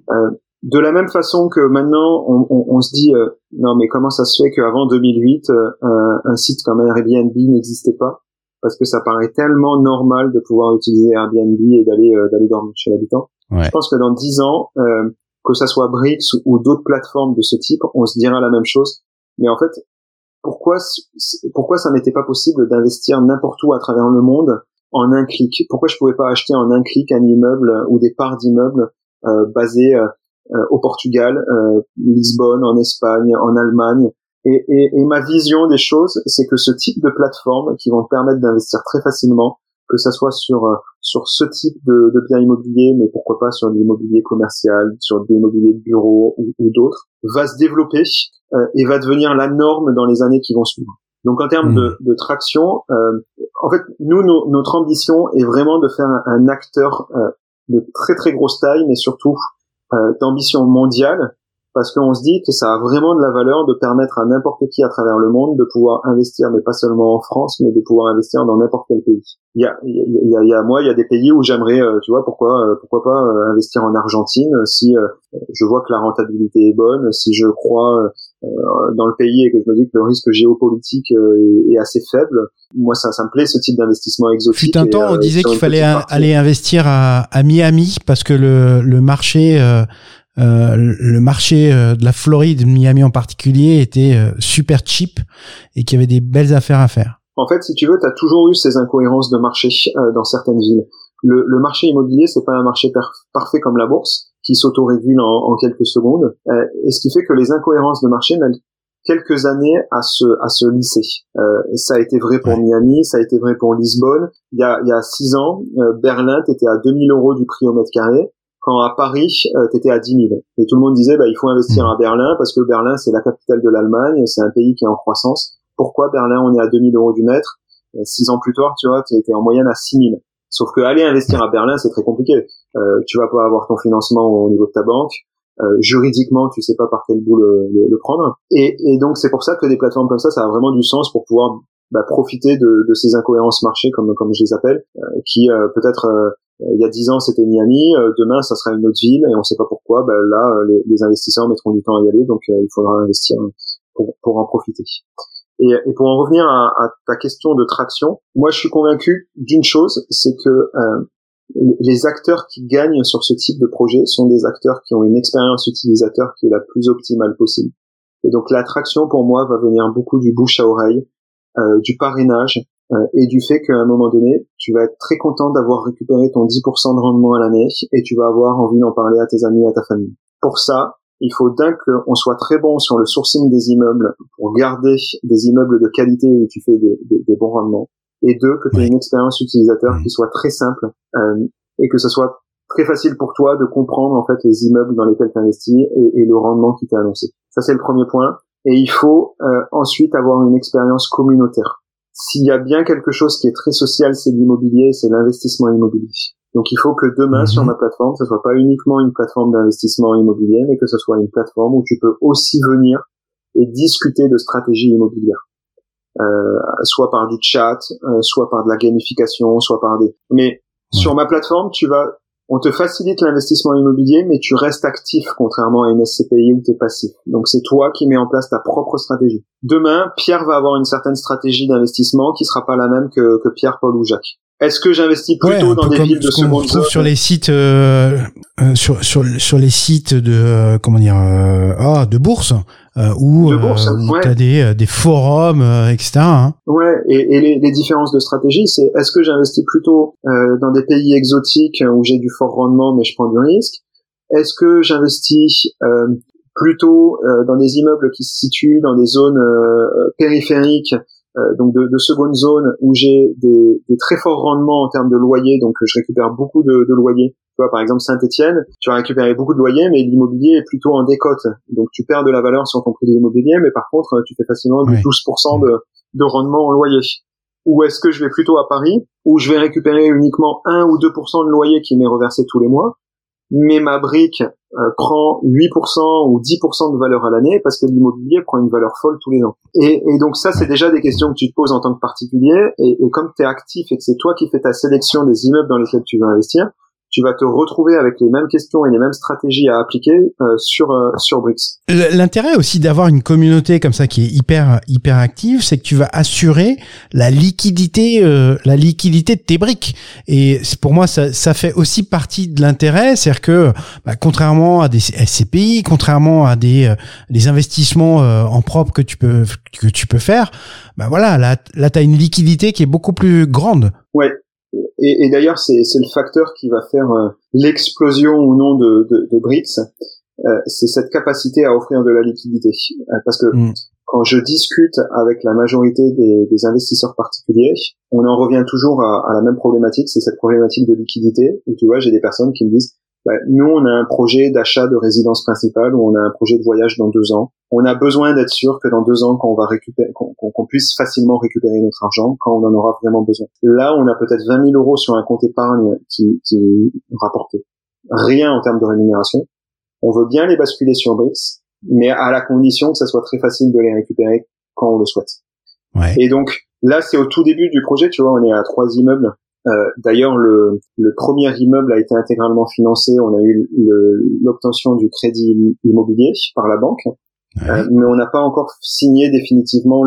de la même façon que maintenant, on, on, on se dit non mais comment ça se fait qu'avant 2008, un, un site comme Airbnb n'existait pas? Parce que ça paraît tellement normal de pouvoir utiliser Airbnb et d'aller euh, d'aller dormir chez l'habitant. Je pense que dans dix ans, euh, que ça soit Brix ou, d'autres plateformes de ce type, on se dira la même chose. Mais en fait, pourquoi pourquoi ça n'était pas possible d'investir n'importe où à travers le monde en un clic? Pourquoi je pouvais pas acheter en un clic un immeuble ou des parts d'immeubles euh, basés euh, au Portugal, Lisbonne, en Espagne, en Allemagne, et, et, et, ma vision des choses, c'est que ce type de plateforme qui vont te permettre d'investir très facilement, que ça soit sur euh, sur ce type de, de biens immobiliers, mais pourquoi pas sur l'immobilier commercial, sur l'immobilier de bureau ou, ou d'autres, va se développer euh, et va devenir la norme dans les années qui vont suivre. Donc en termes de, mmh. de, traction, euh, en fait, nous, notre ambition est vraiment de faire un, un acteur euh, de très très grosse taille, mais surtout d'ambition mondiale, parce qu'on se dit que ça a vraiment de la valeur de permettre à n'importe qui à travers le monde de pouvoir investir, mais pas seulement en France, mais de pouvoir investir dans n'importe quel pays. Il y a, il y a, il y a moi, il y a des pays où j'aimerais, euh, tu vois, pourquoi, euh, pourquoi pas euh, investir en Argentine si je vois que la rentabilité est bonne, si je crois dans le pays et que je me dis que le risque géopolitique est, assez faible. Moi, ça, ça me plaît ce type d'investissement exotique. Fut un temps, on disait qu'il fallait aller investir à, à, Miami parce que le, le marché euh, le marché euh, de la Floride, Miami en particulier, était euh, super cheap et qu'il y avait des belles affaires à faire. En fait, si tu veux, tu as toujours eu ces incohérences de marché dans certaines villes. Le, le marché immobilier, c'est pas un marché parfait comme la bourse qui s'autorégule en, en quelques secondes, et ce qui fait que les incohérences de marché mettent quelques années à se à se lisser. Euh, ça a été vrai pour Miami, ça a été vrai pour Lisbonne. Il y a il y a six ans, Berlin était à 2000 euros du prix au mètre carré quand à Paris, euh, tu étais à 10 000. Et tout le monde disait, bah, il faut investir à Berlin parce que Berlin, c'est la capitale de l'Allemagne, c'est un pays qui est en croissance. Pourquoi Berlin, on est à 2000 euros du mètre? Six ans plus tard, tu vois, tu étais en moyenne à 6 000. Sauf que aller investir à Berlin, c'est très compliqué. Euh, tu vas pas avoir ton financement au niveau de ta banque. Euh, juridiquement, tu sais pas par quel bout le, le, prendre. Et, et donc, c'est pour ça que des plateformes comme ça, ça a vraiment du sens pour pouvoir bah, profiter de, de, ces incohérences marché, comme, comme je les appelle, euh, qui euh, peut-être il y a dix ans c'était Miami, euh, demain ça sera une autre ville et on sait pas pourquoi. Ben là, euh, les, les, investisseurs mettront du temps à y aller, donc euh, il faudra investir pour, pour en profiter. Et, et, pour en revenir à, à, ta question de traction, moi je suis convaincu d'une chose, c'est que les acteurs qui gagnent sur ce type de projet sont des acteurs qui ont une expérience utilisateur qui est la plus optimale possible. Et donc l'attraction pour moi va venir beaucoup du bouche à oreille, du parrainage, euh, et du fait qu'à un moment donné, tu vas être très content d'avoir récupéré ton 10% de rendement à l'année et tu vas avoir envie d'en parler à tes amis, à ta famille. Pour ça, il faut d'un qu'on soit très bon sur le sourcing des immeubles pour garder des immeubles de qualité où tu fais des, des, bons rendements et deux que tu aies une expérience utilisateur qui soit très simple euh, et que ce soit très facile pour toi de comprendre en fait les immeubles dans lesquels tu investis et, et, le rendement qui t'est annoncé. Ça c'est le premier point. Et il faut euh, ensuite avoir une expérience communautaire. S'il y a bien quelque chose qui est très social, c'est l'immobilier, c'est l'investissement immobilier. Donc il faut que demain mhm. sur ma plateforme, ce soit pas uniquement une plateforme d'investissement immobilier, mais que ce soit une plateforme où tu peux aussi venir et discuter de stratégie immobilière. Euh, soit par du chat, euh, soit par de la gamification, soit par des. Mais sur ma plateforme, tu vas on te facilite l'investissement immobilier, mais tu restes actif, contrairement à une SCPI où tu es passif. Donc c'est toi qui mets en place ta propre stratégie. Demain, Pierre va avoir une certaine stratégie d'investissement qui sera pas la même que, que Pierre, Paul ou Jacques. Est-ce que j'investis plutôt dans des villes de seconde zone sur les sites euh, euh, sur sur sur les sites de euh, comment dire ah de bourse où, tu as des des forums etc. Hein. Ouais et, et les, les, différences de stratégie c'est est-ce que j'investis plutôt dans des pays exotiques où j'ai du fort rendement mais je prends du risque? Est-ce que j'investis plutôt dans des immeubles qui se situent dans des zones périphériques euh, donc de, de, seconde zone où j'ai des, des, très forts rendements en termes de loyer, donc je récupère beaucoup de, de loyers. Vois, par exemple Saint-Etienne, tu vas récupérer beaucoup de loyers, mais l'immobilier est plutôt en décote, donc tu perds de la valeur sur ton prix de l'immobilier, mais par contre tu fais facilement du 12% de, de rendement en loyer. Ou est-ce que je vais plutôt à Paris, où je vais récupérer uniquement 1 ou 2% de loyer qui m'est reversé tous les mois, mais ma brique euh, prend 8% ou 10% de valeur à l'année parce que l'immobilier prend une valeur folle tous les ans. Et, et donc ça, c'est déjà des questions que tu te poses en tant que particulier. Et, et comme tu es actif et que c'est toi qui fais ta sélection des immeubles dans lesquels tu veux investir, tu vas te retrouver avec les mêmes questions et les mêmes stratégies à appliquer euh, sur euh, sur Brix. L'intérêt aussi d'avoir une communauté comme ça qui est hyper hyper active, c'est que tu vas assurer la liquidité euh, la liquidité de tes briques. Et pour moi ça, ça fait aussi partie de l'intérêt, c'est-à-dire que bah, contrairement à des SCPI, contrairement à des des investissements en propre que tu peux que tu peux faire, bah voilà, là là tu as une liquidité qui est beaucoup plus grande. Ouais, et, et d'ailleurs, c'est, le facteur qui va faire euh, l'explosion ou non de, de, de BRICS. Euh, c'est cette capacité à offrir de la liquidité. Euh, parce que mm. quand je discute avec la majorité des, des, investisseurs particuliers, on en revient toujours à, à la même problématique, c'est cette problématique de liquidité. Et tu vois, j'ai des personnes qui me disent, bah, nous, on a un projet d'achat de résidence principale ou on a un projet de voyage dans deux ans. On a besoin d'être sûr que dans deux ans, qu'on va récupérer, qu'on puisse facilement récupérer notre argent quand on en aura vraiment besoin. Là, on a peut-être 20 000 euros sur un compte épargne qui, qui rapporte rien en termes de rémunération. On veut bien les basculer sur BRICS, mais à la condition que ça soit très facile de les récupérer quand on le souhaite. Ouais. Et donc, là, c'est au tout début du projet, tu vois, on est à trois immeubles euh, D'ailleurs, le, le, premier immeuble a été intégralement financé. On a eu l'obtention du crédit immobilier par la banque, euh, mais on n'a pas encore signé définitivement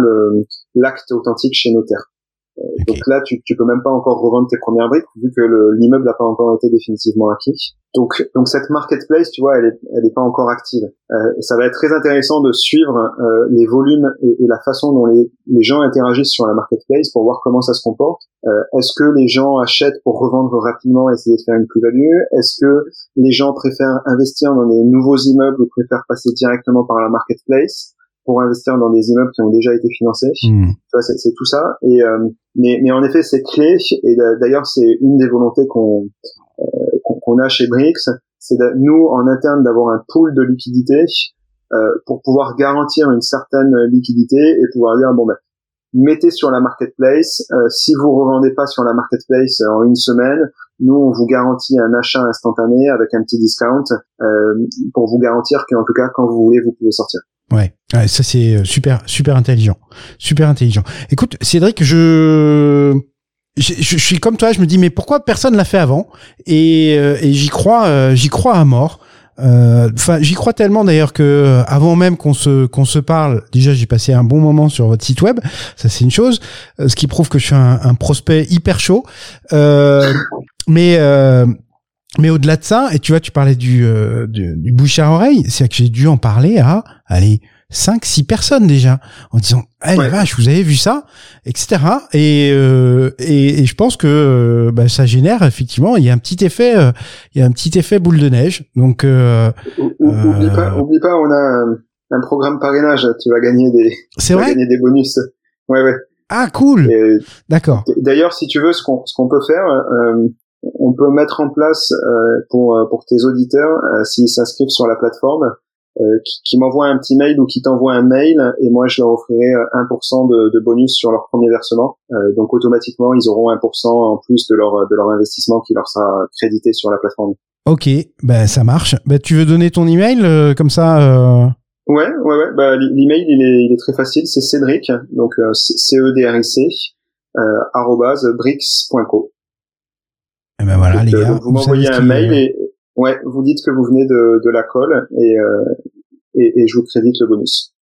l'acte authentique chez notaire. Euh, donc là, tu, tu peux même pas encore revendre tes premières briques vu que l'immeuble n'a pas encore été définitivement acquis. Donc, donc cette marketplace, tu vois, elle est, elle est pas encore active. Euh, ça va être très intéressant de suivre euh, les volumes et, et, la façon dont les, les, gens interagissent sur la marketplace pour voir comment ça se comporte. Euh, Est-ce que les gens achètent pour revendre rapidement, et essayer de faire une plus-value? Est-ce que les gens préfèrent investir dans des nouveaux immeubles ou préfèrent passer directement par la marketplace? Pour investir dans des immeubles qui ont déjà été financés. Hmm. C'est tout ça. Et euh, mais, mais en effet, c'est clé. Et d'ailleurs, c'est une des volontés qu'on euh, qu'on a chez Brix, c'est nous en interne d'avoir un pool de liquidité euh, pour pouvoir garantir une certaine liquidité et pouvoir dire bon ben mettez sur la marketplace. Euh, si vous revendez pas sur la marketplace en une semaine, nous on vous garantit un achat instantané avec un petit discount euh, pour vous garantir qu'en tout cas quand vous voulez vous pouvez sortir. Ouais, ça c'est super super intelligent, super intelligent. Écoute Cédric, je je, je, suis comme toi, je me dis mais pourquoi personne l'a fait avant? Et, euh, et j'y crois, euh, j'y crois à mort. Euh, enfin, j'y crois tellement d'ailleurs que avant même qu'on se qu'on se parle, déjà j'ai passé un bon moment sur votre site web. Ça c'est une chose, ce qui prouve que je suis un, un prospect hyper chaud. mais mais au-delà de ça, et tu vois, tu parlais du, du, du bouche à oreille, c'est que j'ai dû en parler à, allez, cinq, six personnes déjà en disant "Ah les vache, vous avez vu ça? etc. Et, euh, et, et je pense que euh, bah, ça génère effectivement, il y a un petit effet, il y a un petit effet boule de neige. Donc oublie pas, oublie pas, on a un, programme parrainage. Tu vas gagner des, c'est vrai, gagner des bonus. Ouais ouais. Ah cool. D'accord. D'ailleurs, si tu veux, ce qu'on ce qu'on peut faire, on peut mettre en place pour pour tes auditeurs s'ils s'inscrivent sur la plateforme euh, qui, qui m'envoie un petit mail ou qui t'envoie un mail et moi je leur offrirai 1% euh, de, de bonus sur leur premier versement. Euh, donc automatiquement ils auront 1% en plus de leur de leur investissement qui leur sera crédité sur la plateforme. Ok, ben ça marche. Ben tu veux donner ton email euh, comme ça euh... Ouais, ouais, ouais. Bah, l'email il est, il est très facile, c'est Cédric, donc C E D R I C bricks.co. Et eh ben voilà les gars. Vous, m'envoyez un mail et Ouais, vous dites que vous venez de, de la colle et, euh, et, et, je vous crédite le bonus.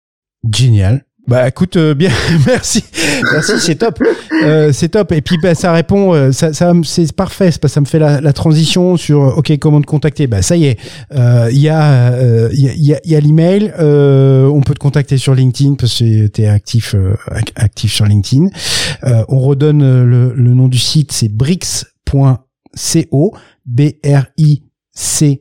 Génial. Bah écoute, euh, bien, merci, merci, c'est top, euh, c'est top. Et puis bah, ça répond, euh, ça, ça c'est parfait, ça me fait la, la, transition sur, ok, comment te contacter? Bah ça y est, il y a, il y a, y a l'email, on peut te contacter sur LinkedIn parce que tu es actif, actif sur LinkedIn. on redonne le, le nom du site, c'est brix.co, b r i cs.co.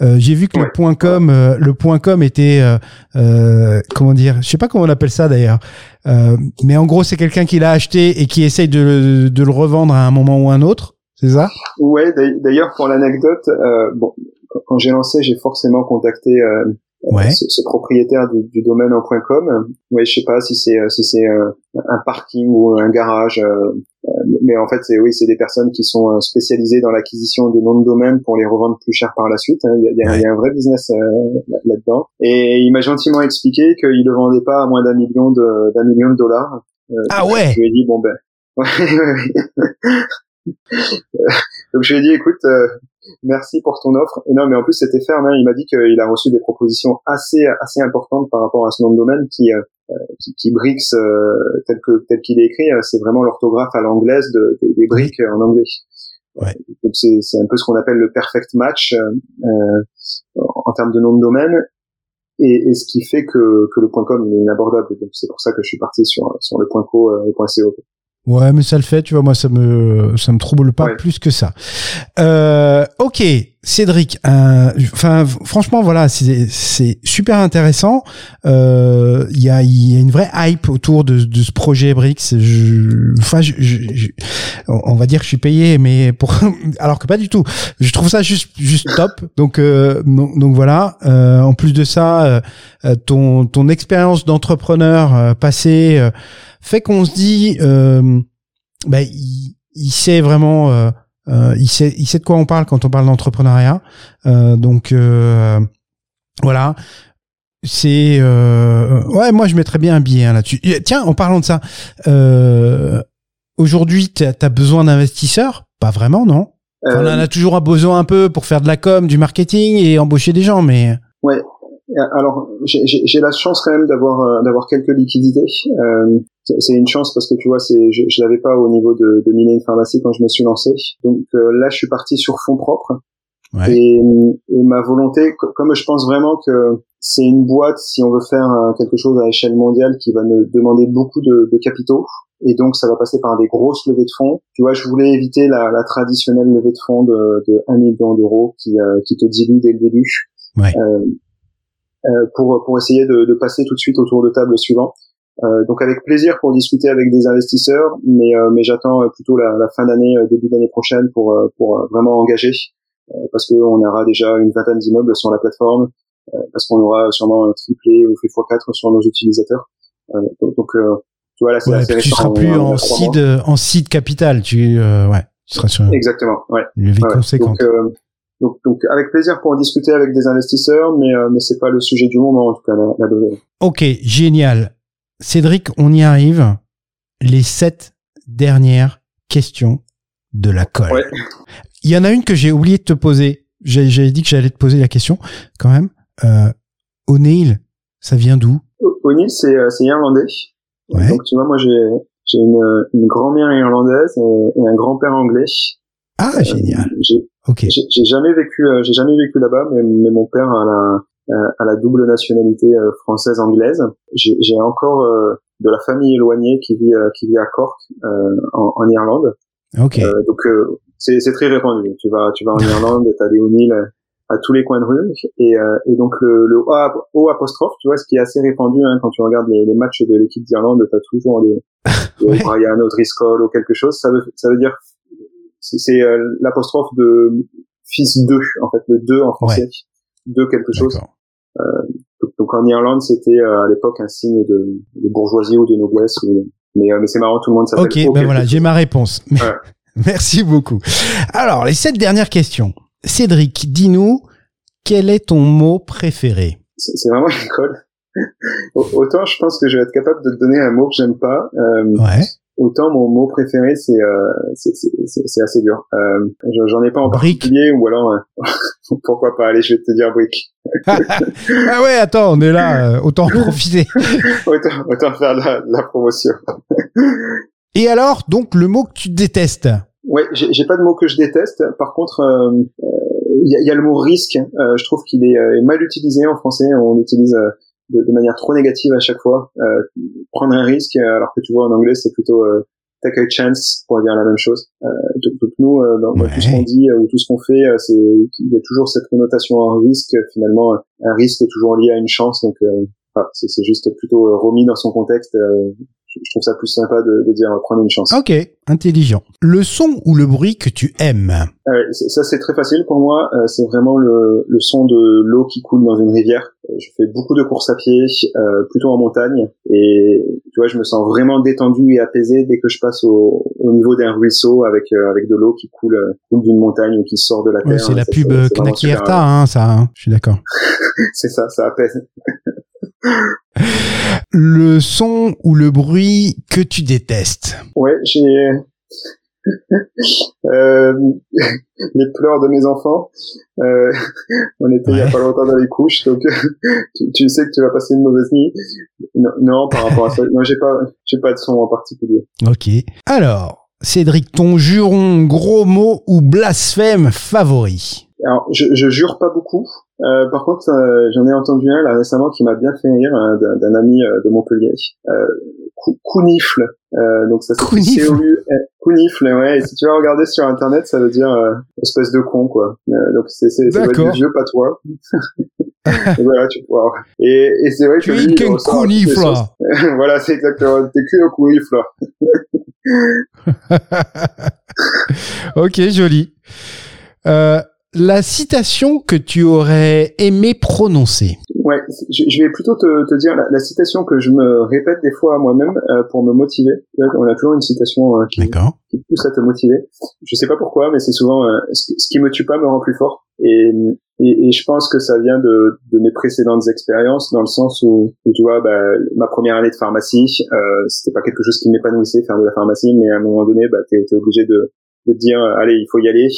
Euh, j'ai vu que le point .com, euh, le point .com était, euh, euh, comment dire, je sais pas comment on appelle ça d'ailleurs, euh, mais en gros c'est quelqu'un qui l'a acheté et qui essaye de, de, le revendre à un moment ou un autre, c'est ça? Ouais, d'ailleurs pour l'anecdote, bon, quand j'ai lancé, j'ai forcément contacté ouais. ce, propriétaire du, du, domaine en .com. Ouais, je sais pas si c'est si c'est un parking ou un garage mais en fait, c'est oui, c'est des personnes qui sont euh, spécialisées dans l'acquisition de noms de domaine pour les revendre plus cher par la suite. Hein. Il y a, il y a un vrai business euh, là-dedans. Et il m'a gentiment expliqué qu'il le vendait pas à moins d'un million de d'un million de dollars. Euh, ah ouais. Je lui ai dit bon ben. Donc je lui ai dit écoute, merci pour ton offre. Et non, mais en plus c'était ferme. Hein. Il m'a dit qu'il a reçu des propositions assez assez importantes par rapport à ce nom de domaine qui euh, qui, qui bricks euh, tel que tel qu'il est écrit. Euh, c'est vraiment l'orthographe à l'anglaise de, des, des briques en anglais. Ouais. Donc c'est c'est un peu ce qu'on appelle le perfect match en termes de nom de domaine. Et, et, ce qui fait que, que le .com est inabordable. Donc c'est pour ça que je suis parti sur sur le .co et .co. Ouais, mais ça le fait, tu vois, moi ça me ça me trouble pas plus que ça. Euh, ok, Cédric, enfin franchement voilà, c'est c'est super intéressant. Euh, il y a il y a une vraie hype autour de, de ce projet Brix. Enfin, je, je, on va dire que je suis payé, mais pour alors que pas du tout. Je trouve ça juste juste top. Donc euh, donc, donc, voilà. Euh, en plus de ça, euh, ton ton expérience d'entrepreneur passé fait qu'on se dit, euh, bah, il, il, sait vraiment, euh, euh, il sait, il sait de quoi on parle quand on parle d'entrepreneuriat. Euh, donc euh, voilà. C'est ouais, moi je mettrais bien un billet hein, là-dessus. Tiens, en parlant de ça, aujourd'hui, tu as besoin d'investisseurs? Pas vraiment, non On en a toujours un besoin un peu pour faire de la com, du marketing et embaucher des gens, mais. Ouais, alors j'ai la chance quand même d'avoir d'avoir quelques liquidités. Euh, c'est une chance parce que tu vois, c'est, je, je l'avais pas au niveau de, de une Pharmacie quand je me suis lancé. Donc euh, là, je suis parti sur fonds propres. Ouais. Et, et, ma volonté, comme je pense vraiment que c'est une boîte, si on veut faire euh, quelque chose à échelle mondiale, qui va me demander beaucoup de, de capitaux, et donc ça va passer par des grosses levées de fonds. Tu vois, je voulais éviter la, la traditionnelle levée de fonds de, de 1 million d'euros qui, euh, qui te dilue dès le début. Ouais. Euh, pour, pour essayer de, de passer tout de suite au tour de table suivant. Euh, donc avec plaisir pour discuter avec des investisseurs, mais, euh, mais j'attends plutôt la, la fin d'année, euh, début d'année prochaine pour, pour vraiment engager, parce qu'on aura déjà une vingtaine d'immeubles sur la plateforme, parce qu'on aura sûrement triplé ou fait x4 sur nos utilisateurs. donc, tu vois là, c'est ouais, Tu seras plus en, seed, en seed capital, tu ouais, tu seras sur exactement, ouais. Une vie conséquente. Donc, donc, donc, avec plaisir pour en discuter avec des investisseurs, mais euh, mais c'est pas le sujet du moment en tout cas la, la Ok, génial. Cédric, on y arrive. Les sept dernières questions de la colle. Ouais. Il y en a une que j'ai oublié de te poser. J'avais dit que j'allais te poser la question quand même. Euh, O'Neill, ça vient d'où? O'Neill, c'est euh, irlandais. Ouais. Donc tu vois, moi j'ai une, une grand-mère irlandaise et, et un grand-père anglais. Ah, génial. J'ai Ok. J'ai jamais vécu, j'ai jamais vécu là-bas, mais, mais, mon père a la, a la double nationalité française anglaise. J'ai encore de la famille éloignée qui vit qui vit à Cork en, en, Irlande. Ok. donc c'est très répandu. Tu vas tu vas en Irlande, t'as des O'Neill à tous les coins de rue et, euh, et donc le, le O, apostrophe tu vois ce qui est assez répandu hein, quand tu regardes les, les matchs de l'équipe d'Irlande t'as toujours des, des Brian O'Driscoll ou quelque chose ça veut ça veut dire c'est euh, l'apostrophe de fils 2 en fait le 2 en français de quelque chose euh, donc, en Irlande c'était euh, à l'époque un signe de, de, bourgeoisie ou de noblesse mais, mais c'est marrant tout le monde s'appelle ok ben voilà j'ai ma réponse Merci beaucoup. Alors, les sept dernières questions. Cédric, dis-nous, quel est ton mot préféré? C'est vraiment une colle. Autant je pense que je vais être capable de te donner un mot que j'aime pas. Euh, ouais. Autant mon mot préféré, c'est euh, c'est assez dur. Euh, J'en ai pas en particulier, ou alors euh, pourquoi pas Allez, je vais te dire brique. ah ouais, attends, on est là, autant en profiter. autant, autant faire la, la promotion. Et alors, donc le mot que tu détestes? Ouais, j'ai pas de mot que je déteste. Par contre, il y, a, y, a, le mot risque. Je trouve qu'il est, mal utilisé en français. On l'utilise de, de, manière trop négative à chaque fois. prendre un risque, alors que tu vois en anglais c'est plutôt take a chance pour dire la même chose. donc, nous, dans, tout ce qu'on dit ou tout ce qu'on fait, c'est il y a toujours cette connotation en risque. Finalement, un risque est toujours lié à une chance. Donc, c'est juste plutôt remis dans son contexte je trouve ça plus sympa de, de dire prendre une chance. Ok, intelligent. Le son ou le bruit que tu aimes euh, Ça c'est très facile pour moi. Euh, c'est vraiment le, le, son de l'eau qui coule dans une rivière. Euh, je fais beaucoup de courses à pied, euh, plutôt en montagne, et tu vois, je me sens vraiment détendu et apaisé dès que je passe au, au niveau d'un ruisseau avec avec de l'eau qui coule, coule d'une montagne ou qui sort de la terre. c'est la pub Knaki hein, ça. Hein, je suis d'accord. c'est ça, ça apaise le son ou le bruit que tu détestes Ouais, j'ai euh, les pleurs de mes enfants. Euh, on était il y a pas longtemps dans les couches, donc tu, sais que tu vas passer une mauvaise nuit. Non, par rapport à ça, non, j'ai pas, j'ai pas de son en particulier. Ok. Alors, Cédric, ton juron, gros mot ou blasphème favori? Alors, je, je jure pas beaucoup. Euh, par contre, euh, j'en ai entendu un là récemment qui m'a bien fait rire, hein, d'un ami euh, de Montpellier. Euh, Counifle. Euh, donc ça s'écrit Counifle, ouais. Et si tu vas regarder sur internet, ça veut dire espèce de con, quoi. donc c'est c'est vieux patois. et voilà, tu vois. Et, et c'est vrai que lui, il voilà, c'est exactement. T'es au Counifle. ok, joli. Euh, la citation que tu aurais aimé prononcer. Ouais, je, vais plutôt te, te dire la, citation que je me répète des fois à moi-même euh, pour me motiver. On a toujours une citation euh, qui, qui, pousse à te motiver. Je sais pas pourquoi, mais c'est souvent euh, ce, qui me tue pas me rend plus fort. Et, et, et, je pense que ça vient de, de mes précédentes expériences, dans le sens où, tu vois, bah, ma première année de pharmacie, euh, c'était pas quelque chose qui m'épanouissait faire de la pharmacie, mais à un moment donné, bah, t'es es obligé de, de te dire, allez, il faut y aller.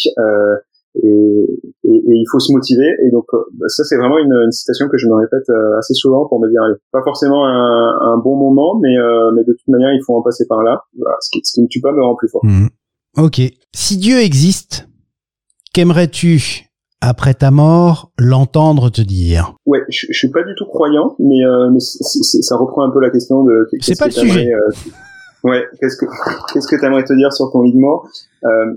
Et, et, et, il faut se motiver. Et donc euh, bah, ça c'est vraiment une, une, citation que je me répète euh, assez souvent pour me dire allez, pas forcément un, un bon moment, mais, euh, mais de toute manière il faut en passer par là. ce, qui, ce qui ne tue pas me rend plus fort. Mmh. Ok. Si Dieu existe, qu'aimerais-tu après ta mort l'entendre te dire? Ouais, je, je suis pas du tout croyant, mais, euh, mais ça reprend un peu la question de. C'est pas le sujet. ouais, qu'est-ce que qu'est-ce que t'aimerais te dire sur ton lit de mort? Euh,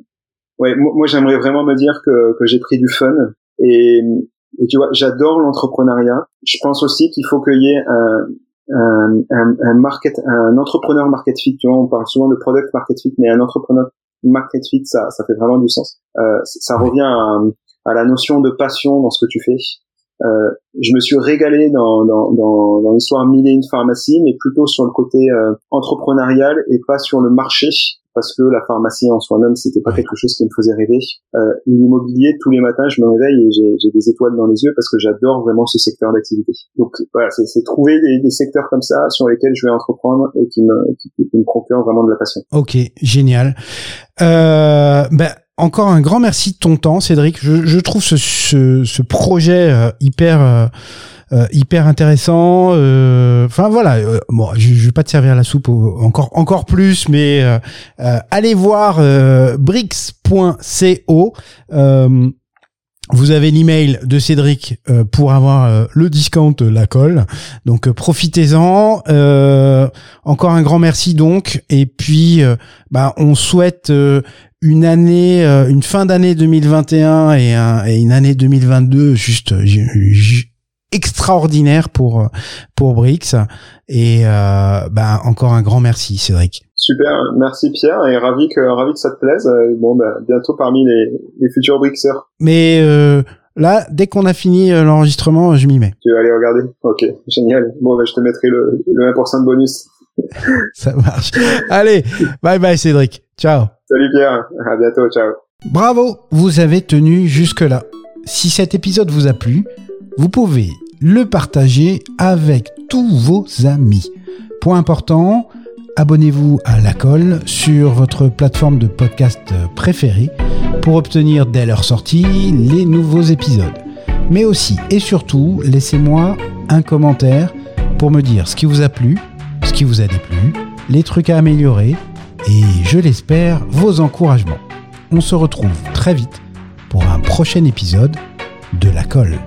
ouais, moi, j'aimerais vraiment me dire que, que j'ai pris du fun et, tu vois, j'adore l'entrepreneuriat. Je pense aussi qu'il faut qu'il y ait un, un, un, un, market, un entrepreneur market fit. Tu vois, on parle souvent de product market fit, mais un entrepreneur market fit, ça, ça fait vraiment du sens. Euh, ça revient à, à, la notion de passion dans ce que tu fais. Euh, je me suis régalé dans, dans, dans, dans l'histoire mille et une pharmacie, mais plutôt sur le côté euh, entrepreneurial et pas sur le marché parce que la pharmacie en soi-même c'était pas quelque chose qui me faisait rêver. Euh, l'immobilier tous les matins je me réveille et j'ai des étoiles dans les yeux parce que j'adore vraiment ce secteur d'activité. Donc voilà c'est trouver des, des, secteurs comme ça sur lesquels je vais entreprendre et qui me qui, me procurent vraiment de la passion. Ok génial. Euh, ben encore un grand merci de ton temps, Cédric. Je, trouve ce, projet euh, hyper euh, hyper intéressant. Enfin voilà, bon, je, je vais pas te servir la soupe encore encore plus, mais allez voir bricks.co. Vous avez l'email de Cédric euh, pour avoir euh, le discount la colle. Donc euh, profitez-en. encore un grand merci donc. Et puis bah, on souhaite une année, une fin d'année 2021 et, et, une année 2022 juste extraordinaire pour pour Brix et euh, bah, encore un grand merci Cédric. Super, merci Pierre et ravi que ravi que ça te plaise. Euh, bon bah, bientôt parmi les, les futurs Brixers. Mais euh, là, dès qu'on a fini euh, l'enregistrement, je m'y mets. Tu vas aller regarder. Ok, génial. Bon bah, je te mettrai le, le 1% de bonus. ça marche. Allez, bye bye Cédric. Ciao. Salut Pierre, à bientôt, ciao. Bravo, vous avez tenu jusque là. Si cet épisode vous a plu, vous pouvez le partager avec tous vos amis. Point important, abonnez-vous à La Colle sur votre plateforme de podcast préférée pour obtenir dès leur sortie les nouveaux épisodes. Mais aussi et surtout, laissez-moi un commentaire pour me dire ce qui vous a plu, ce qui vous a déplu, les trucs à améliorer et, je l'espère, vos encouragements. On se retrouve très vite pour un prochain épisode de La Colle.